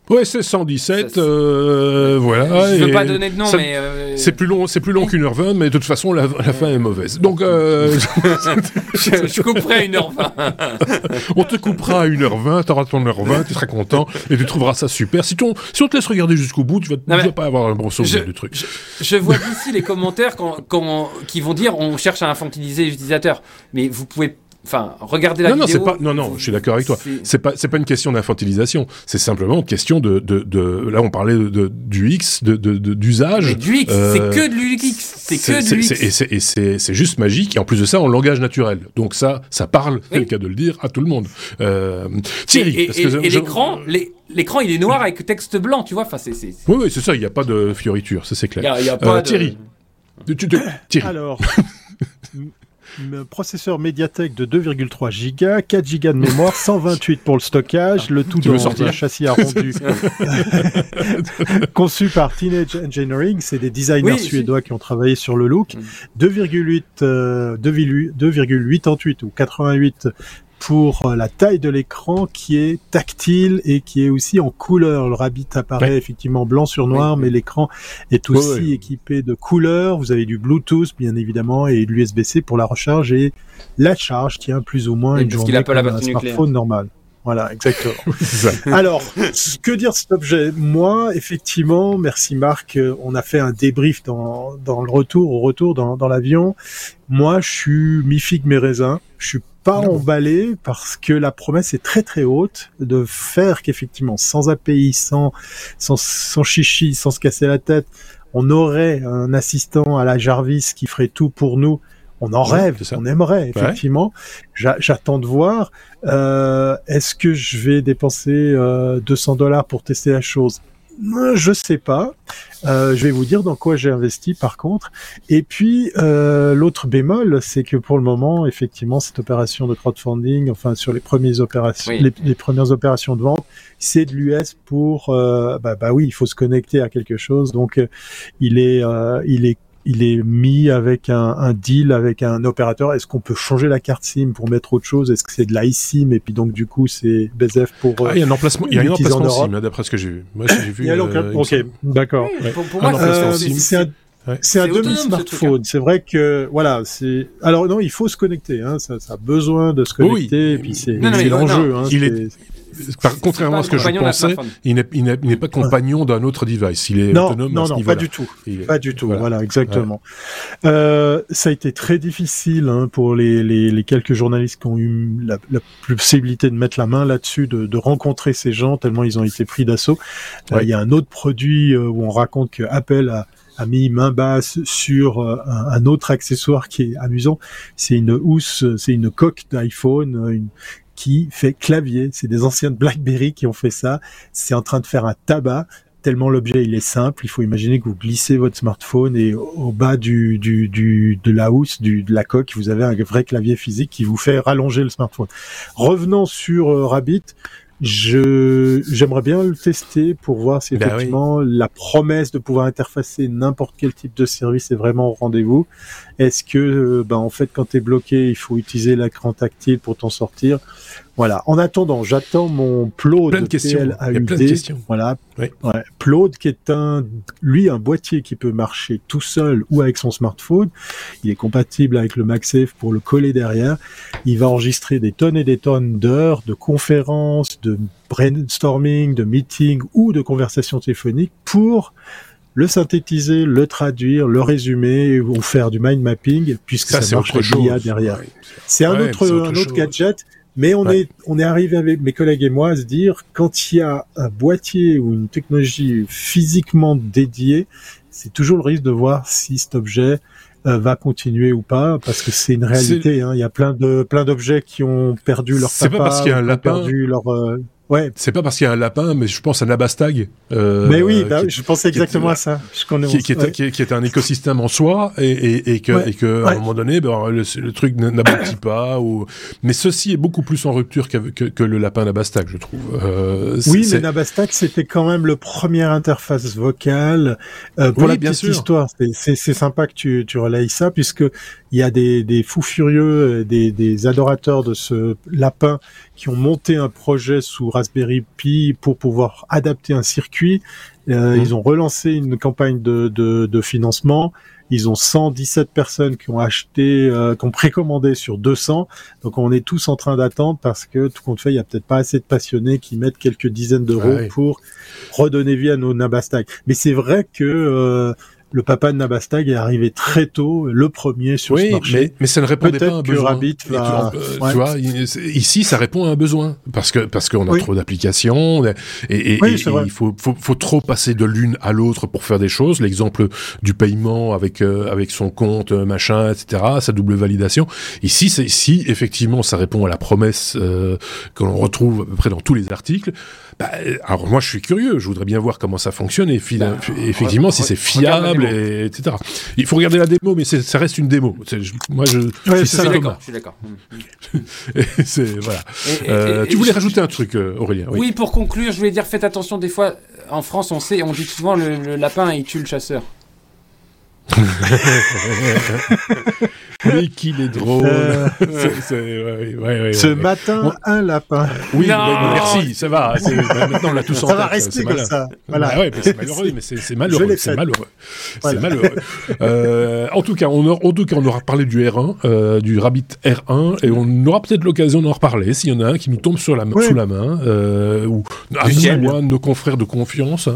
Ouais, c'est 117, euh, voilà.
Je veux pas donner de nom, mais
euh, c'est plus long, c'est plus long qu'une heure vingt, mais de toute façon la, la fin est mauvaise. Donc euh...
je, je, couperai à une heure vingt.
on te coupera à une heure vingt, t'auras ton heure vingt, tu seras content et tu trouveras ça super. Si, ton, si on te laisse regarder jusqu'au bout, tu vas, tu vas pas avoir un bon souvenir du truc.
Je, vois d'ici les commentaires quand, quand, qui vont dire on cherche à infantiliser l'utilisateur, mais vous pouvez Enfin, regardez la
non,
vidéo.
Non, pas, non, non, je suis d'accord avec toi. C'est pas, c'est pas une question d'infantilisation. C'est simplement une question de, de, de, là, on parlait de, du X, de, d'usage.
du X, c'est euh, que de l'UX. C'est que de l'UX.
Et c'est juste magique. Et en plus de ça, en langage naturel. Donc ça, ça parle, c'est le cas de le dire, à tout le monde. Euh, Thierry.
Et, et, et l'écran, l'écran, il est noir avec texte blanc, tu vois. Enfin, c'est,
Oui, oui, c'est ça. Il n'y a pas de fioriture, ça c'est clair.
Il y a, pas euh,
Thierry.
Thierry. Alors. processeur Mediatek de 2,3 Go, 4 Go de mémoire, 128 pour le stockage, le tout dans un châssis arrondi. Conçu par Teenage Engineering, c'est des designers suédois qui ont travaillé sur le look, 2,8 euh, 2,88 ou 88 pour euh, la taille de l'écran qui est tactile et qui est aussi en couleur. Le Rabbit apparaît effectivement blanc sur noir, mais l'écran est aussi équipé de couleurs. Vous avez du Bluetooth, bien évidemment, et de l'USB-C pour la recharge et la charge tient plus ou moins une journée comme un smartphone normal. Voilà, exactement. Alors, que dire cet objet? Moi, effectivement, merci Marc, euh, on a fait un débrief dans, dans le retour, au retour dans, dans l'avion. Moi, je suis mi-figue, mi-raisin. Je suis pas emballé parce que la promesse est très très haute de faire qu'effectivement, sans API, sans, sans, sans chichi, sans se casser la tête, on aurait un assistant à la Jarvis qui ferait tout pour nous. On en rêve, on aimerait effectivement. J'attends de voir. Euh, Est-ce que je vais dépenser euh, 200 dollars pour tester la chose? Je sais pas. Euh, je vais vous dire dans quoi j'ai investi par contre. Et puis euh, l'autre bémol, c'est que pour le moment, effectivement, cette opération de crowdfunding, enfin sur les premières opérations, les, premières opérations de vente, c'est de l'US pour, euh, bah, bah, oui, il faut se connecter à quelque chose. Donc il est, il est il est mis avec un, deal avec un opérateur. Est-ce qu'on peut changer la carte SIM pour mettre autre chose? Est-ce que c'est de l'iSIM et puis donc du coup c'est BZF pour
ah, il y a un emplacement, il y a un emplacement SIM d'après ce que j'ai vu. Moi j'ai vu.
Euh, ok, d'accord. pour, moi, c'est un c'est un demi-smartphone. C'est vrai que voilà, c'est alors non, il faut se connecter. Hein, ça, ça a besoin de se connecter. Et puis c'est l'enjeu. Hein,
il est contrairement à ce que je pensais, il n'est pas compagnon d'un autre device. Il est
non,
autonome
non, non, pas du tout. Pas du tout. Voilà, exactement. Euh, ça a été très difficile hein, pour les, les, les, quelques journalistes qui ont eu la, la possibilité de mettre la main là-dessus, de, de, rencontrer ces gens tellement ils ont été pris d'assaut. Euh, il y a un autre produit euh, où on raconte que Apple a a mis main basse sur euh, un, un, autre accessoire qui est amusant. C'est une housse, c'est une coque d'iPhone, une, qui fait clavier. C'est des anciens de BlackBerry qui ont fait ça. C'est en train de faire un tabac tellement l'objet il est simple. Il faut imaginer que vous glissez votre smartphone et au bas du, du, du de la housse, du, de la coque, vous avez un vrai clavier physique qui vous fait rallonger le smartphone. Revenons sur euh, Rabbit. Je j'aimerais bien le tester pour voir si ben effectivement la promesse de pouvoir interfacer n'importe quel type de service est vraiment au rendez-vous. Est-ce que ben en fait quand tu es bloqué, il faut utiliser l'écran tactile pour t'en sortir? Voilà. En attendant, j'attends mon Plode
plein de questions.
plein de questions. Voilà. Ouais. Plode qui est un lui un boîtier qui peut marcher tout seul ou avec son smartphone. Il est compatible avec le MagSafe pour le coller derrière. Il va enregistrer des tonnes et des tonnes d'heures de conférences, de brainstorming, de meeting ou de conversations téléphoniques pour le synthétiser, le traduire, le résumer ou faire du mind mapping puisque ça, marche l'IA derrière. C'est un autre, un autre gadget. Mais on est on est arrivé avec mes collègues et moi à se dire quand il y a un boîtier ou une technologie physiquement dédiée, c'est toujours le risque de voir si cet objet euh, va continuer ou pas parce que c'est une réalité. Hein. Il y a plein de plein d'objets qui ont perdu leur papa,
pas parce qu'il y a un lapin.
perdu leur euh,
Ouais. C'est pas parce qu'il y a un lapin, mais je pense à Nabastag.
Euh, mais oui, bah, je pensais exactement à ça.
Je connais qui, qui, est, qui, est, un écosystème en soi et, et, et que, et que à un moment donné, ben, le, truc n'aboutit pas. Ou... Mais ceci est beaucoup plus en rupture que, que, le lapin Nabastag, je trouve.
Euh, oui, mais Nabastag, c'était quand même le premier interface vocale. Euh, pour la bien petite histoire, c'est sympa que tu, tu relayes ça, puisque il y a des, des fous furieux, des, des adorateurs de ce lapin qui ont monté un projet sous Raspberry Pi pour pouvoir adapter un circuit. Euh, mmh. Ils ont relancé une campagne de, de, de, financement. Ils ont 117 personnes qui ont acheté, euh, qui ont précommandé sur 200. Donc on est tous en train d'attendre parce que tout compte fait, il y a peut-être pas assez de passionnés qui mettent quelques dizaines d'euros pour redonner vie à nos Nabastag. Mais c'est vrai que euh, le papa de Nabastag est arrivé très tôt, le premier sur ce marché.
Mais, mais ça ne répondait pas à un besoin. Rabbit va... tu, euh, vois, ici, ça répond à un besoin parce que parce qu'on a trop d'applications et, et, et il faut, faut, faut trop passer de l'une à l'autre pour faire des choses. L'exemple du paiement avec euh, avec son compte euh, machin, etc. Sa double validation. Ici, c'est si effectivement ça répond à la promesse euh, que l'on retrouve à peu près dans tous les articles. Bah, alors moi, je suis curieux. Je voudrais bien voir comment ça fonctionne et bah, effectivement si c'est fiable, et, etc. Il faut regarder la démo, mais ça reste une démo. Moi, je,
ouais, suis d'accord. Je suis d'accord.
voilà. Euh, tu voulais rajouter un truc, euh, Aurélien
oui. oui. pour conclure, je voulais dire, faites attention. Des fois, en France, on sait, on dit souvent le, le lapin il tue le chasseur.
Mais qu'il est drôle. Euh,
Ce matin, un lapin.
Oui, merci, ça va. Maintenant, on l'a tous en
Ça va rester comme ça. Voilà.
Bah c'est malheureux, mais c'est malheureux. C'est malheureux. C'est malheureux. Euh, en tout cas, on aura, en tout cas, on aura parlé du R1, euh, du Rabbit R1, et on aura peut-être l'occasion d'en reparler s'il y en a un qui nous tombe sur la, sous la main, ou à nous, à nos confrères de confiance, hein,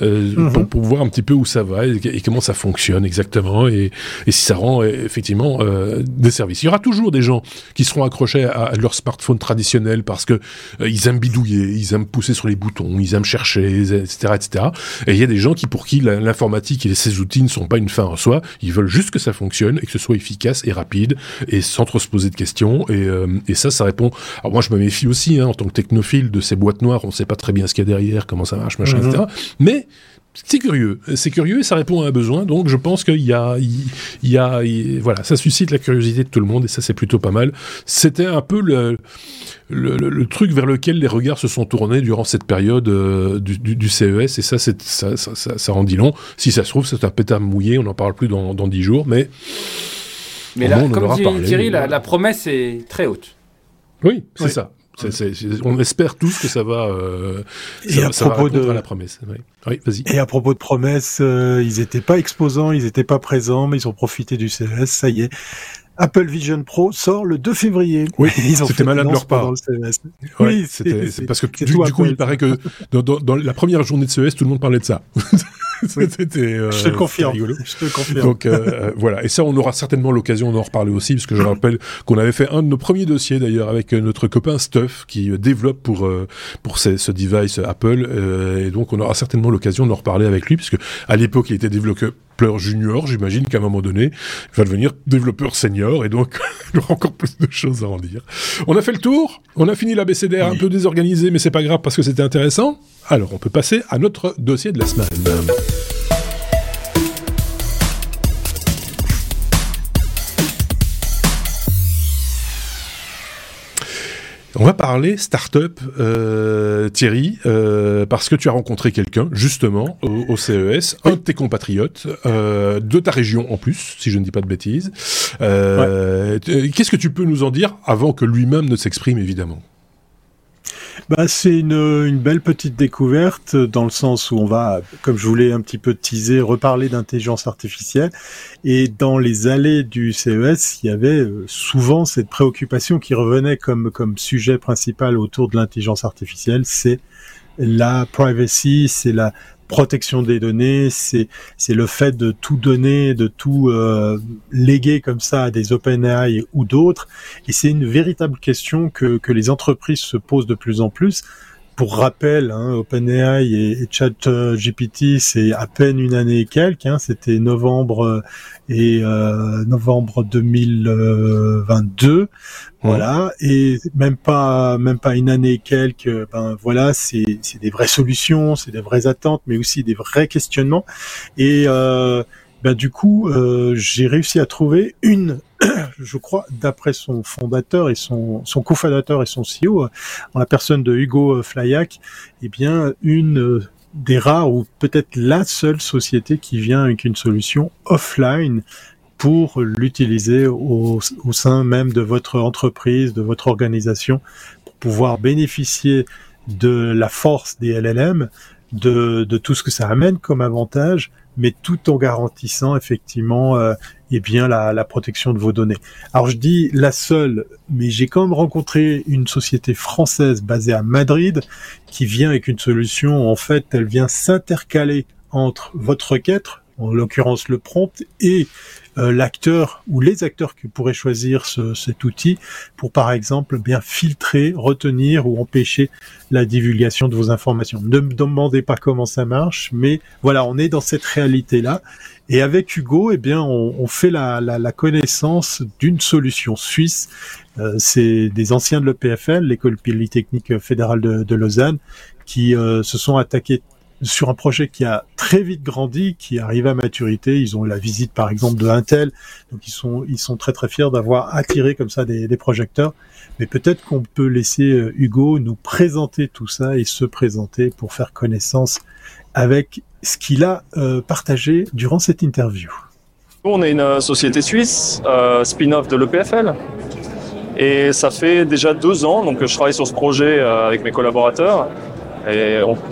mhm. pour, voir un petit peu où ça va et, et comment ça fonctionne exactement, et, et si ça rend effectivement euh, des services. Il y aura toujours des gens qui seront accrochés à, leur smartphone traditionnel parce que euh, ils aiment bidouiller, ils aiment pousser sur les boutons, ils aiment chercher, etc., etc. Et il y a des gens qui pour qui l'informatique et ses outils ne sont pas une fin en soi. Ils veulent juste que ça fonctionne et que ce soit efficace et rapide et sans trop se poser de questions. Et, euh, et ça, ça répond. Alors moi, je me méfie aussi hein, en tant que technophile de ces boîtes noires. On ne sait pas très bien ce qu'il y a derrière, comment ça marche, machin, etc. Mhm. Mais c'est curieux, c'est curieux et ça répond à un besoin. Donc je pense qu'il y a, il y a, voilà, ça suscite la curiosité de tout le monde et ça c'est plutôt pas mal. C'était un peu le, le, truc vers lequel les regards se sont tournés durant cette période euh, du, CES et ça, ça, ça, ça, ça rendit long. Si ça se trouve, c'est un pétard mouillé, on n'en parle plus dans dix jours, mais
mais là, comme dit Thierry, la, promesse est très haute.
Oui, c'est ça on espère tous que ça va, euh, et à propos de la promesse. Oui. vas-y.
Et à propos de promesses, euh, ils n'étaient pas exposants, ils n'étaient pas présents, mais ils ont profité du CES. Ça y est, Apple Vision Pro sort le 2 février.
Oui, c'était malin de leur part. Oui, c'est parce que du, coup, il paraît que dans, dans, la première journée de CES, tout le monde parlait de ça.
C'était. Euh, je te confirme. Je te confirme.
Donc euh, voilà, et ça, on aura certainement l'occasion d'en reparler aussi, parce que je rappelle qu'on avait fait un de nos premiers dossiers d'ailleurs avec notre copain Stuff qui développe pour euh, pour ce device Apple, et donc on aura certainement l'occasion d'en reparler avec lui, puisque à l'époque il était développeur junior, j'imagine qu'à un moment donné, il va devenir développeur senior et donc il aura encore plus de choses à en dire. On a fait le tour, on a fini la BCDR un peu désorganisé, mais c'est pas grave parce que c'était intéressant. Alors on peut passer à notre dossier de la semaine. On va parler start-up, euh, Thierry, euh, parce que tu as rencontré quelqu'un, justement, au, CES, un de tes compatriotes, euh, de ta région en plus, si je ne dis pas de bêtises. Qu'est-ce que tu peux nous en dire avant que lui-même ne s'exprime, évidemment?
Bah, c'est une, une, belle petite découverte dans le sens où on va, comme je voulais un petit peu teaser, reparler d'intelligence artificielle. Et dans les allées du CES, il y avait euh, souvent cette préoccupation qui revenait comme, comme sujet principal autour de l'intelligence artificielle, c'est la privacy, c'est la, protection des données, c'est c'est le fait de tout donner, de tout euh, léguer comme ça à des OpenAI ou d'autres. Et c'est une véritable question que que les entreprises se posent de plus en plus. Pour rappel, hein, OpenAI et, et ChatGPT, c'est à peine une année et quelques. Hein, C'était novembre euh, et euh, novembre 2022. Voilà, et même pas même pas une année et quelques. Ben voilà, c'est c'est des vraies solutions, c'est des vraies attentes, mais aussi des vrais questionnements. Et euh, ben du coup, euh, j'ai réussi à trouver une je crois, d'après son fondateur et son, son cofondateur et son CEO, en la personne de Hugo Flyac, eh bien, une des rares ou peut-être la seule société qui vient avec une solution offline pour l'utiliser au, sein même de votre entreprise, de votre organisation, pour pouvoir bénéficier de la force des LLM, de, de tout ce que ça amène comme avantage, mais tout en garantissant effectivement euh, eh bien la, la, protection de vos données. Alors je dis la seule, mais j'ai quand même rencontré une société française basée à Madrid qui vient avec une solution. En fait, elle vient s'intercaler entre votre requête, en l'occurrence le prompt, et euh, l'acteur ou les acteurs qui pourraient choisir ce, cet outil pour par exemple bien filtrer, retenir ou empêcher la divulgation de vos informations. Ne me demandez pas comment ça marche, mais voilà, on est dans cette réalité là. Et avec Hugo, eh bien, on, fait la, connaissance d'une solution suisse. Euh, c'est des anciens de l'EPFL, l'école polytechnique fédérale de, de Lausanne, qui euh, se sont attaqués sur un projet qui a très vite grandi, qui arrive à maturité. Ils ont eu la visite, par exemple, de Intel. Donc, ils sont, très, très fiers d'avoir attiré comme ça des, projecteurs. Mais peut-être qu'on peut laisser euh, Hugo nous présenter tout ça et se présenter pour faire connaissance avec ce qu'il a euh, partagé durant cette interview.
On est une euh, société suisse, spin-off de l'EPFL. Et ça fait déjà deux ans donc, je travaille sur ce projet avec mes collaborateurs.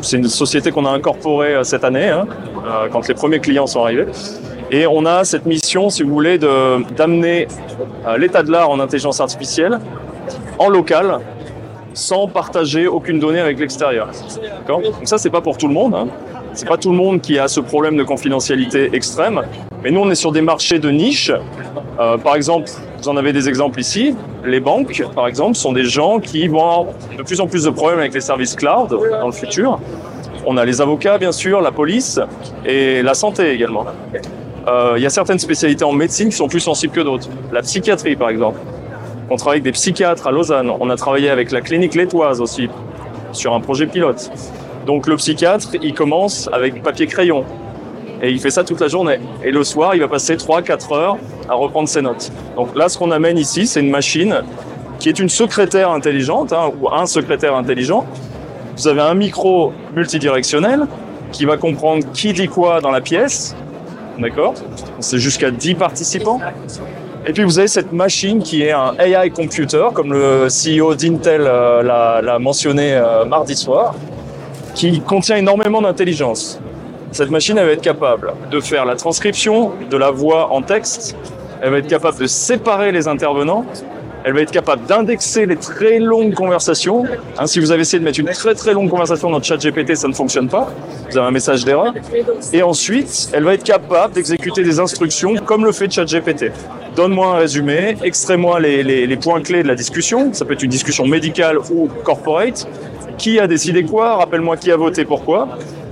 C'est une société qu'on a incorporée euh, cette année, hein, euh, quand les premiers clients sont arrivés. Et on a cette mission, si vous voulez, d'amener euh, l'état de l'art en intelligence artificielle en local, sans partager aucune donnée avec l'extérieur. Donc ça, c'est pas pour tout le monde. Hein. C'est pas tout le monde qui a ce problème de confidentialité extrême. Mais nous, on est sur des marchés de niche. Euh, par exemple, vous en avez des exemples ici. Les banques, par exemple, sont des gens qui vont avoir de plus en plus de problèmes avec les services cloud dans le futur. On a les avocats, bien sûr, la police et la santé également. Euh, il y a certaines spécialités en médecine qui sont plus sensibles que d'autres. La psychiatrie, par exemple. On travaille avec des psychiatres à Lausanne. On a travaillé avec la clinique Létoise aussi, sur un projet pilote. Donc le psychiatre, il commence avec papier-crayon. Et il fait ça toute la journée. Et le soir, il va passer 3-4 heures à reprendre ses notes. Donc là, ce qu'on amène ici, c'est une machine qui est une secrétaire intelligente, hein, ou un secrétaire intelligent. Vous avez un micro multidirectionnel qui va comprendre qui dit quoi dans la pièce. D'accord? C'est jusqu'à 10 participants. Et puis vous avez cette machine qui est un AI computer, comme le CEO d'Intel euh, l'a mentionné euh, mardi soir, qui contient énormément d'intelligence. Cette machine, elle va être capable de faire la transcription de la voix en texte, elle va être capable de séparer les intervenants, elle va être capable d'indexer les très longues conversations. Hein, si vous avez essayé de mettre une très très longue conversation dans ChatGPT, ça ne fonctionne pas. Vous avez un message d'erreur. Et ensuite, elle va être capable d'exécuter des instructions comme le fait ChatGPT. Donne-moi un résumé, extrais-moi les, points clés de la discussion. Ça peut être une discussion médicale ou corporate. Qui a décidé quoi Rappelle-moi qui a voté pourquoi.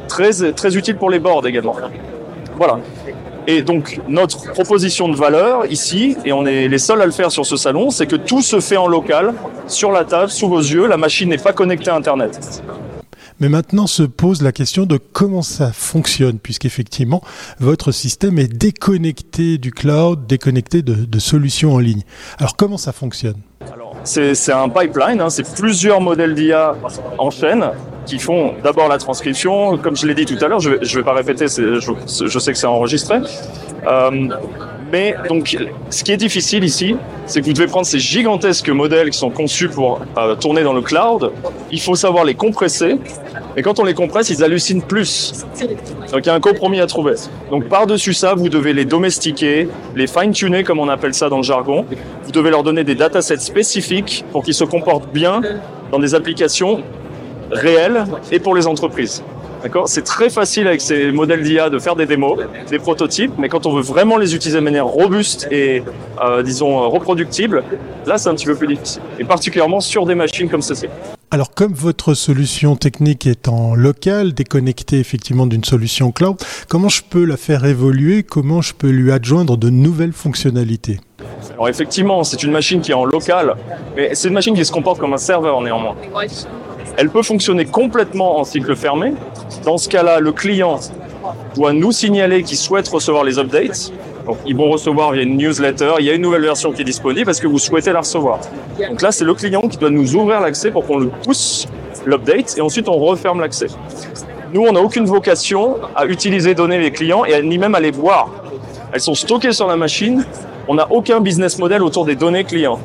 Très, très utile pour les boards également. Voilà. Et donc notre proposition de valeur ici, et on est les seuls à le faire sur ce salon, c'est que tout se fait en local, sur la table, sous vos yeux, la machine n'est pas connectée à Internet.
Mais maintenant se pose la question de comment ça fonctionne, puisqu'effectivement, votre système est déconnecté du cloud, déconnecté de, de, solutions en ligne. Alors comment ça fonctionne?
Alors, c'est un pipeline, hein, c'est plusieurs modèles d'IA en chaîne qui font d'abord la transcription. Comme je l'ai dit tout à l'heure, je ne vais, pas répéter, je, sais que c'est enregistré. Euh, mais donc, ce qui est difficile ici, c'est que vous devez prendre ces gigantesques modèles qui sont conçus pour euh, tourner dans le cloud. Il faut savoir les compresser. Et quand on les compresse, ils hallucinent plus. Donc, il y a un compromis à trouver. Donc, par-dessus ça, vous devez les domestiquer, les fine-tuner, comme on appelle ça dans le jargon. Vous devez leur donner des datasets spécifiques pour qu'ils se comportent bien dans des applications réelles et pour les entreprises. D'accord? C'est très facile avec ces modèles d'IA de faire des démos, des prototypes, mais quand on veut vraiment les utiliser de manière robuste et, euh, disons, euh, reproductible, là, c'est un petit peu plus difficile. Et particulièrement sur des machines comme ceci.
Alors, comme votre solution technique est en local, déconnectée effectivement d'une solution cloud, comment je peux la faire évoluer? Comment je peux lui adjoindre de nouvelles fonctionnalités?
Alors effectivement, c'est une machine qui est en local, mais c'est une machine qui se comporte comme un serveur néanmoins. Elle peut fonctionner complètement en cycle fermé. Dans ce cas-là, le client doit nous signaler qu'il souhaite recevoir les updates. Ils vont recevoir via une newsletter. Il y a une nouvelle version qui est disponible parce que vous souhaitez la recevoir. Donc là, c'est le client qui doit nous ouvrir l'accès pour qu'on le pousse l'update et ensuite on referme l'accès. Nous, on n'a aucune vocation à utiliser données des clients et ni même à les voir. Elles sont stockées sur la machine on n'a aucun business model autour des données clients.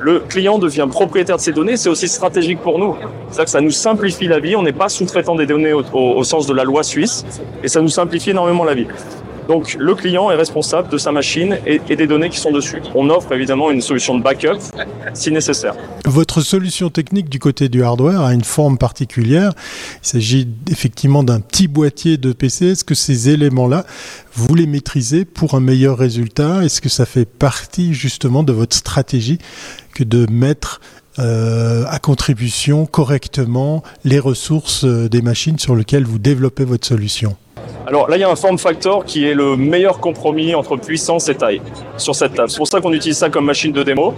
Le client devient propriétaire de ces données, c'est aussi stratégique pour nous. C'est-à-dire que ça nous simplifie la vie, on n'est pas sous-traitant des données au, sens de la loi suisse, et ça nous simplifie énormément la vie. Donc le client est responsable de sa machine et, des données qui sont dessus. On offre évidemment une solution de backup si nécessaire.
Votre solution technique du côté du hardware a une forme particulière. Il s'agit effectivement d'un petit boîtier de PC. Est-ce que ces éléments-là, vous les maîtrisez pour un meilleur résultat? Est-ce que ça fait partie justement de votre stratégie que de mettre euh, à contribution correctement les ressources euh, des machines sur lesquelles vous développez votre solution
alors là, il y a un form factor qui est le meilleur compromis entre puissance et taille sur cette table. C'est pour ça qu'on utilise ça comme machine de démo.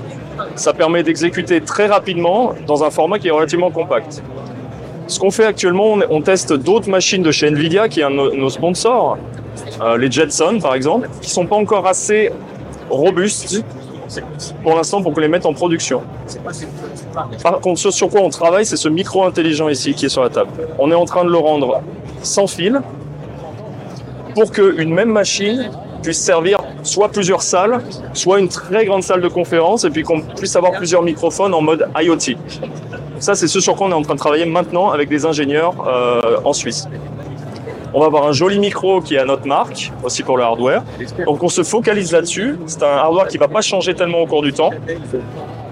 Ça permet d'exécuter très rapidement dans un format qui est relativement compact. Ce qu'on fait actuellement, on, teste d'autres machines de chez Nvidia, qui est un de nos sponsors, euh, les Jetson par exemple, qui sont pas encore assez robustes pour l'instant pour qu'on les mette en production. Par contre, ce sur quoi on travaille, c'est ce micro intelligent ici qui est sur la table. On est en train de le rendre sans fil, pour qu'une même machine puisse servir soit plusieurs salles, soit une très grande salle de conférence, et puis qu'on puisse avoir plusieurs microphones en mode IoT. Ça, c'est ce sur quoi on est en train de travailler maintenant avec des ingénieurs euh, en Suisse. On va avoir un joli micro qui est à notre marque, aussi pour le hardware. Donc on se focalise là-dessus. C'est un hardware qui va pas changer tellement au cours du temps.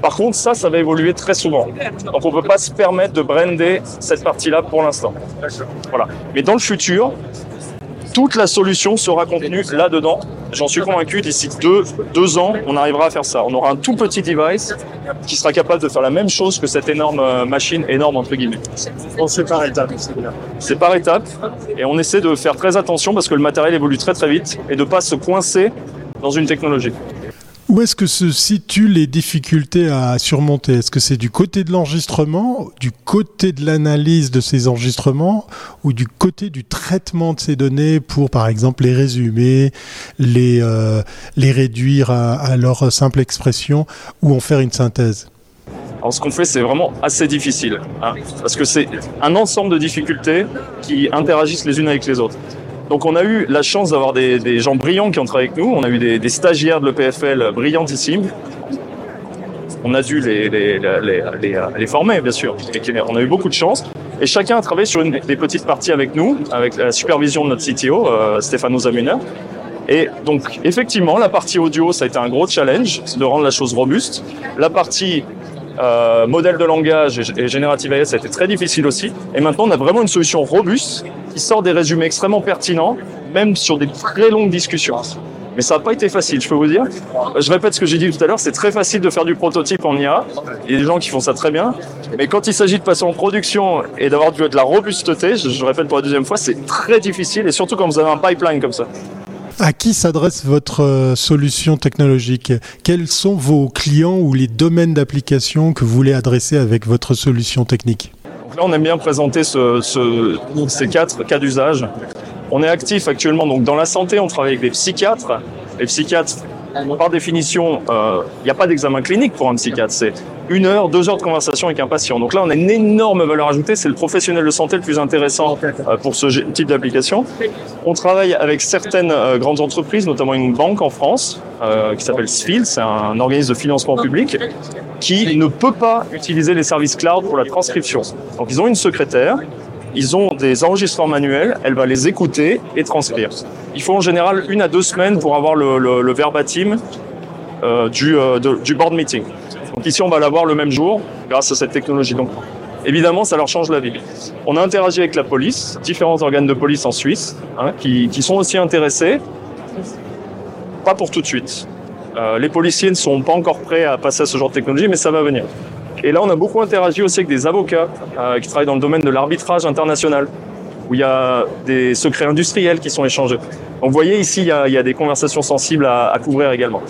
Par contre, ça, ça va évoluer très souvent. Donc on peut pas se permettre de brander cette partie-là pour l'instant. Voilà. Mais dans le futur, toute la solution sera contenue là-dedans. J'en suis convaincu, d'ici deux, deux ans, on arrivera à faire ça. On aura un tout petit device qui sera capable de faire la même chose que cette énorme euh, machine, énorme entre guillemets.
c'est par étapes.
C'est par étapes. Et on essaie de faire très attention parce que le matériel évolue très très vite et de ne pas se coincer dans une technologie.
Où est-ce que se situent les difficultés à surmonter? Est-ce que c'est du côté de l'enregistrement, du côté de l'analyse de ces enregistrements ou du côté du traitement de ces données pour, par exemple, les résumer, les, euh, les réduire à, leur simple expression ou en faire une synthèse?
Alors ce qu'on fait, c'est vraiment assez difficile, hein, parce que c'est un ensemble de difficultés qui interagissent les unes avec les autres. Donc on a eu la chance d'avoir des, gens brillants qui ont travaillé avec nous. On a eu des, stagiaires de l'EPFL brillantissimes. On a dû les, les, former, bien sûr. on a eu beaucoup de chance. Et chacun a travaillé sur une des petites parties avec nous, avec la supervision de notre CTO, euh, Stéphano Zamuner. Et donc, effectivement, la partie audio, ça a été un gros challenge de rendre la chose robuste. La partie euh, modèle de langage et, générative AI, ça a été très difficile aussi. Et maintenant, on a vraiment une solution robuste qui sort des résumés extrêmement pertinents, même sur des très longues discussions. Mais ça n'a pas été facile, je peux vous dire. Je répète ce que j'ai dit tout à l'heure, c'est très facile de faire du prototype en IA. Il y a des gens qui font ça très bien. Mais quand il s'agit de passer en production et d'avoir de la robusteté, je, je répète pour la deuxième fois, c'est très difficile, et surtout quand vous avez un pipeline comme ça.
À qui s'adresse votre euh, solution technologique? Quels sont vos clients ou les domaines d'application que vous voulez adresser avec votre solution technique?
Là, on aime bien présenter ces quatre cas d'usage. On est actif actuellement donc dans la santé, on travaille avec des psychiatres. Les psychiatres, par définition, il euh, n'y a pas d'examen clinique pour un psychiatre. Une heure, deux heures de conversation avec un patient. Donc là, on a une énorme valeur ajoutée. C'est le professionnel de santé le plus intéressant euh, pour ce type d'application. On travaille avec certaines euh, grandes entreprises, notamment une banque en France euh, qui s'appelle SFIL, c'est un organisme de financement public qui ne peut pas utiliser les services cloud pour la transcription. Donc ils ont une secrétaire, ils ont des enregistrements manuels, elle va les écouter et transcrire. Il faut en général une à deux semaines pour avoir le, le, verbatim du, du board meeting. Donc ici, on va l'avoir le même jour grâce à cette technologie. Donc évidemment, ça leur change la vie. On a interagi avec la police, différents organes de police en Suisse, hein, qui, sont aussi intéressés. Pas pour tout de suite. Euh, les policiers ne sont pas encore prêts à passer à ce genre de technologie, mais ça va venir. Et là, on a beaucoup interagi aussi avec des avocats euh, qui travaillent dans le domaine de l'arbitrage international, où il y a des secrets industriels qui sont échangés. Donc vous voyez ici, il y a, des conversations sensibles à, à couvrir également.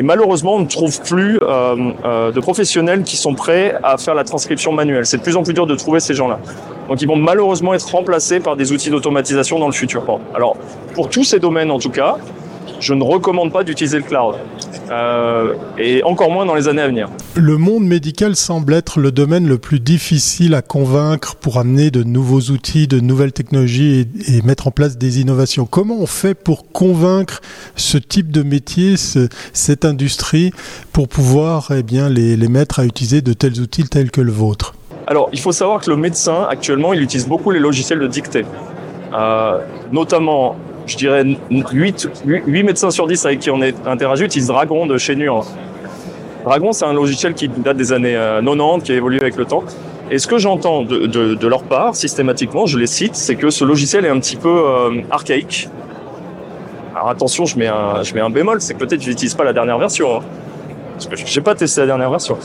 Et malheureusement, on ne trouve plus euh, euh, de professionnels qui sont prêts à faire la transcription manuelle. C'est de plus en plus dur de trouver ces gens-là. Donc ils vont malheureusement être remplacés par des outils d'automatisation dans le futur. Alors, pour tous ces domaines en tout cas, je ne recommande pas d'utiliser le cloud. Euh, et encore moins dans les années à venir.
Le monde médical semble être le domaine le plus difficile à convaincre pour amener de nouveaux outils, de nouvelles technologies et, mettre en place des innovations. Comment on fait pour convaincre ce type de métier, cette industrie, pour pouvoir eh bien, les, les mettre à utiliser de tels outils tels que le vôtre?
Alors, il faut savoir que le médecin, actuellement, il utilise beaucoup les logiciels de dictée. Euh, notamment je dirais 8, 8, médecins sur 10 avec qui on est interagi utilisent Dragon de chez Nuance. Dragon, c'est un logiciel qui date des années 90, euh, qui a évolué avec le temps. Et ce que j'entends de, leur part, systématiquement, je les cite, c'est que ce logiciel est un petit peu euh, archaïque. Alors attention, je mets un, bémol, c'est que peut-être je n'utilise pas la dernière version. Hein. parce que je n'ai pas testé la dernière version.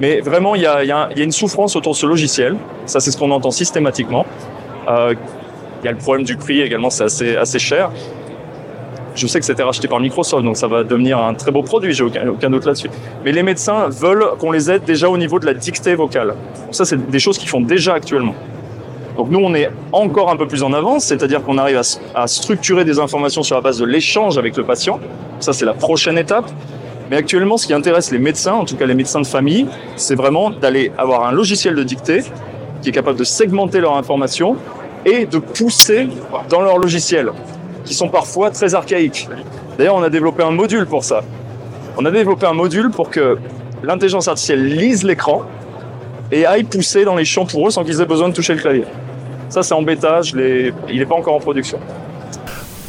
Mais vraiment, il y a, y a, une souffrance autour de ce logiciel. Ça, c'est ce qu'on entend systématiquement. Euh, il y a le problème du prix également, c'est assez, assez cher. Je sais que c'était racheté par Microsoft, donc ça va devenir un très beau produit, j'ai aucun, aucun doute là-dessus. Mais les médecins veulent qu'on les aide déjà au niveau de la dictée vocale. Ça, c'est des choses qu'ils font déjà actuellement. Donc nous, on est encore un peu plus en avance, c'est-à-dire qu'on arrive à, à, structurer des informations sur la base de l'échange avec le patient. Ça, c'est la prochaine étape. Mais actuellement, ce qui intéresse les médecins, en tout cas les médecins de famille, c'est vraiment d'aller avoir un logiciel de dictée qui est capable de segmenter leur information et de pousser dans leurs logiciels, qui sont parfois très archaïques. D'ailleurs, on a développé un module pour ça. On a développé un module pour que l'intelligence artificielle lise l'écran et aille pousser dans les champs pour eux sans qu'ils aient besoin de toucher le clavier. Ça, c'est en bêta, il n'est pas encore en production.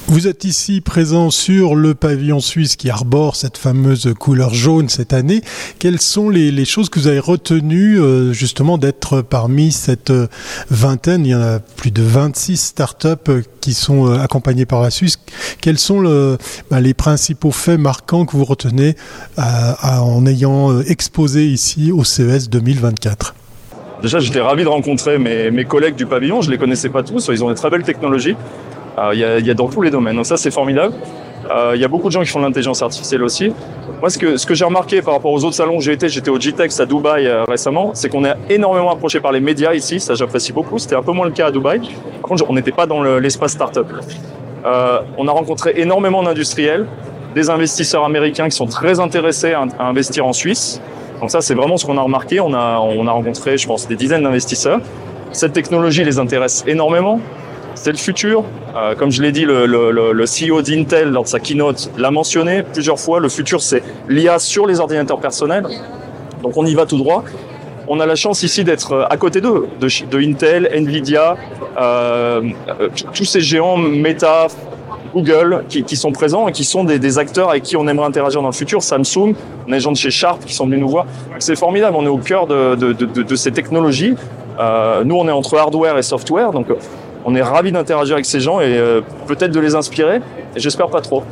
Vous êtes ici présent sur le pavillon suisse qui arbore cette fameuse couleur jaune cette année. Quelles sont les, choses que vous avez retenues euh, justement d'être parmi cette euh, vingtaine? Il y en a plus de 26 startups euh, qui sont accompagnées par la Suisse. Quels sont le, bah, les principaux faits marquants que vous retenez en ayant exposé ici au CES 2024
Déjà, j'étais ravi de rencontrer mes, mes collègues du pavillon. Je les connaissais pas tous. Ils ont des très belles technologies. Euh, il y, y, a, dans tous les domaines. Donc ça, c'est formidable. Euh, il y a beaucoup de gens qui font de l'intelligence artificielle aussi. Moi, ce que, ce que j'ai remarqué par rapport aux autres salons où j'ai été, j'étais au GTEX à Dubaï euh, récemment, c'est qu'on est énormément approché par les médias ici. Ça, j'apprécie beaucoup. C'était un peu moins le cas à Dubaï. Par contre, on n'était pas dans l'espace startup. Euh, on a rencontré énormément d'industriels, des investisseurs américains qui sont très intéressés à, à investir en Suisse. Donc ça, c'est vraiment ce qu'on a remarqué. On a, on a rencontré, je pense, des dizaines d'investisseurs. Cette technologie les intéresse énormément c'est le futur. Euh, comme je l'ai dit, le, CEO d'Intel, lors de sa keynote, l'a mentionné plusieurs fois. Le futur, c'est l'IA sur les ordinateurs personnels. Donc on y va tout droit. On a la chance ici d'être euh, à côté d'eux, de, Intel, Nvidia, euh, tous ces géants Meta, Google qui, sont présents et qui sont des, acteurs avec qui on aimerait interagir dans le futur. Samsung, on a des gens de chez Sharp qui sont venus nous voir. C'est formidable, on est au cœur de, ces technologies. Nous, on est entre hardware et software, donc on est ravi d'interagir avec ces gens et euh, peut-être de les inspirer. Et j'espère pas trop.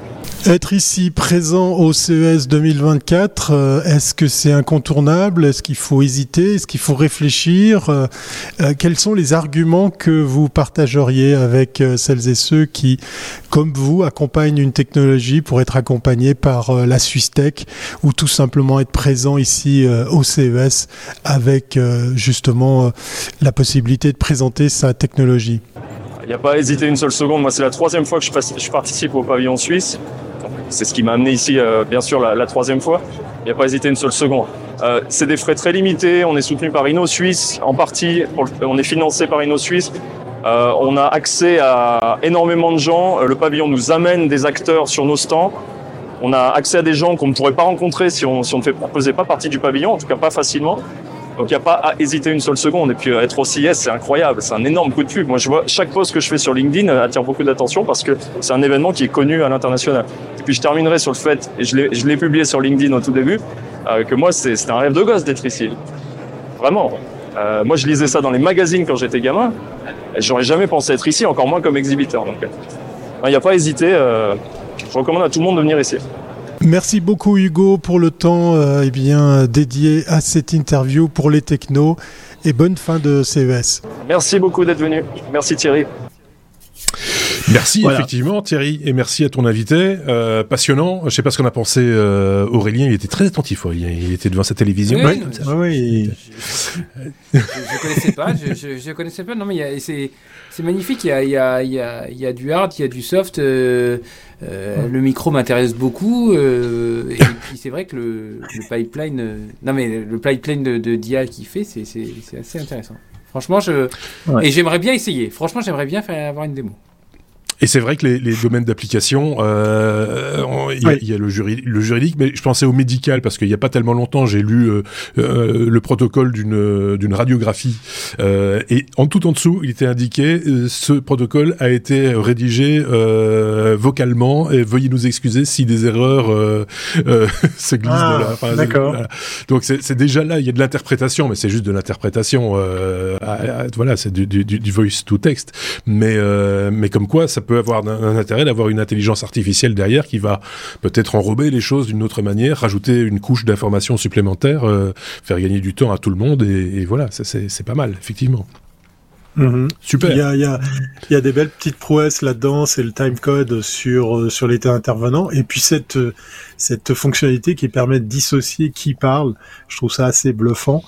Être ici présent au CES 2024, euh, est-ce que c'est incontournable? Est-ce qu'il faut hésiter? Est-ce qu'il faut réfléchir? Euh, Quels sont les arguments que vous partageriez avec celles et ceux qui, comme vous, accompagnent une technologie pour être accompagnés par la Swiss Tech ou tout simplement être présent ici au CES avec justement la possibilité de présenter sa technologie?
Il n'y a pas à hésiter une seule seconde. Moi, c'est la troisième fois que je, participe au pavillon suisse. C'est ce qui m'a amené ici, euh, bien sûr, la, troisième fois. Il n'y a pas à hésiter une seule seconde. Euh, c'est des frais très limités. On est soutenu par Inno Suisse en partie. on est financé par Inno Suisse. Euh, on a accès à énormément de gens. Le pavillon nous amène des acteurs sur nos stands. On a accès à des gens qu'on ne pourrait pas rencontrer si on, si on ne faisait pas partie du pavillon, en tout cas pas facilement. Donc il n'y a pas à hésiter une seule seconde. Et puis euh, être au CIS, c'est incroyable. C'est un énorme coup de pub. Moi, je vois chaque post que je fais sur LinkedIn attire beaucoup d'attention parce que c'est un événement qui est connu à l'international. Et puis je terminerai sur le fait, et je l'ai publié sur LinkedIn au tout début, que moi, c'était un rêve de gosse d'être ici. Vraiment. Euh, moi, je lisais ça dans les magazines quand j'étais gamin. J'aurais jamais pensé être ici, encore moins comme exhibiteur. Donc, il n'y a pas à hésiter. Euh, je recommande à tout le monde de venir ici.
Merci beaucoup Hugo pour le temps euh, eh bien, dédié à cette interview pour les technos et bonne fin de CES.
Merci beaucoup d'être venu. Merci Thierry.
Merci effectivement Thierry et merci à ton invité euh, passionnant. Je sais pas ce qu'on a pensé euh, Aurélien, il était très attentif Aurélien, il était devant sa télévision.
Oui, oui. Je, ne connaissais pas, je, je, connaissais pas. Non mais c'est c'est magnifique. Il y a il y a il y a il y a du hard, il y a du soft. Euh, euh le micro m'intéresse beaucoup euh, et puis c'est vrai que le, le pipeline, non mais le pipeline de, de Dia qui fait, c'est c'est assez intéressant. Franchement, je et j'aimerais bien essayer. Franchement, j'aimerais bien faire avoir une démo.
Et c'est vrai que les, les domaines d'application, euh, il y, y, a le, le, juridique, mais je pensais au médical parce qu'il n'y a pas tellement longtemps, j'ai lu euh, euh, le protocole d'une d'une radiographie euh, et en tout en dessous, il était indiqué euh, ce protocole a été rédigé vocalement et veuillez nous excuser si des erreurs se glissent
ah, de là. D'accord.
Donc c'est déjà là, il y a de l'interprétation, mais c'est juste de l'interprétation. voilà, c'est du, du, du, voice to text, mais mais comme quoi ça peut avoir un, intérêt d'avoir une intelligence artificielle derrière qui va peut-être enrober les choses d'une autre manière, rajouter une couche d'informations supplémentaires, euh, faire gagner du temps à tout le monde, et, voilà, c'est pas mal, effectivement.
Mhm. Super. Il y, a, il, y a, il y a, des belles petites prouesses là-dedans, c'est le timecode sur euh, sur l'état intervenant, et puis cette cette fonctionnalité qui permet de dissocier qui parle. Je trouve ça assez bluffant.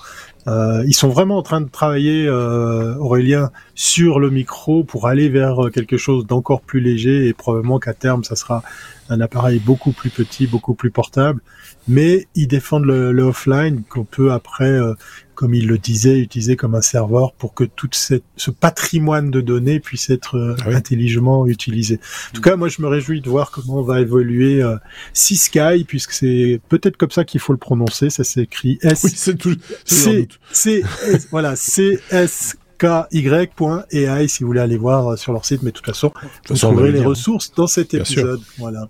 Euh, ils sont vraiment en train de travailler, euh, Aurélien, sur le micro pour aller vers quelque chose d'encore plus léger et probablement qu'à terme, ça sera un appareil beaucoup plus petit, beaucoup plus portable. Mais ils défendent le, le offline qu'on peut après euh, comme il le disait, utiliser comme un serveur pour que tout ce patrimoine de données puisse être euh, ah intelligemment utilisé. En tout cas, moi, je me réjouis de voir comment va évoluer euh, Sky, puisque c'est peut-être comme ça qu'il faut le prononcer. Ça s'écrit S.
Oui, c'est tout.
C, C, voilà, C S KY.ai si vous voulez aller voir euh, sur leur site, mais de toute façon, vous trouverez les ressources dans cet épisode. Voilà.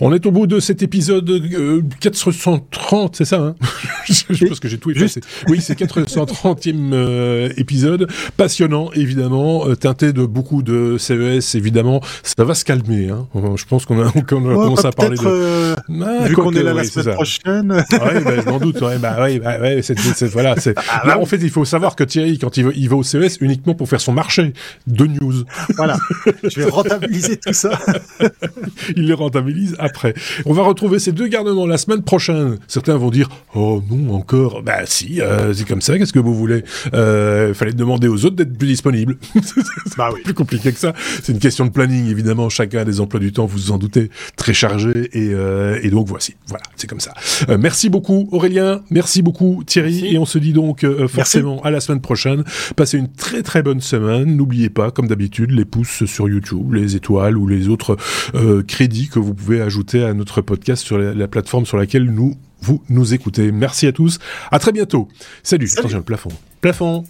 On est au bout de cet épisode 430, euh, c'est ça hein Je pense que j'ai tout effacé. Oui, c'est 430e euh, épisode, passionnant évidemment, euh, teinté de beaucoup de CES évidemment. Ça va se calmer. Hein. Je pense qu'on a, a commencé à parler de.
Ah, vu qu'on est là la semaine prochaine.
ouais, bah, je m'en doute. Ouais, bah, ouais, bah, ouais, c'est, voilà. C'est... Ah, en fait, il faut savoir que Thierry, quand il va, il va au CES, uniquement pour faire son marché de news.
Voilà. Je vais rentabiliser tout ça.
il les rentabilise après. On va retrouver ces deux garnements la semaine prochaine. Certains vont dire oh non encore. Bah si, euh, c'est comme ça. Qu'est-ce que vous voulez? Euh, Fallait demander aux autres d'être plus disponibles. bah oui. Plus compliqué que ça. C'est une question de planning évidemment. Chacun a des emplois du temps, vous vous en doutez, très chargés et, euh, et donc voici. Voilà, c'est comme ça. Euh, merci beaucoup Aurélien. Merci beaucoup Thierry. Et on se dit donc euh, forcément à la semaine prochaine. Passez une très très bonne semaine. N'oubliez pas, comme d'habitude, les pouces sur YouTube, les étoiles ou les autres crédits que vous pouvez ajouter à notre podcast sur la, plateforme sur laquelle nous vous nous écoutez. Merci à tous. À très bientôt. Salut. Salut. Attention le plafond. Plafond.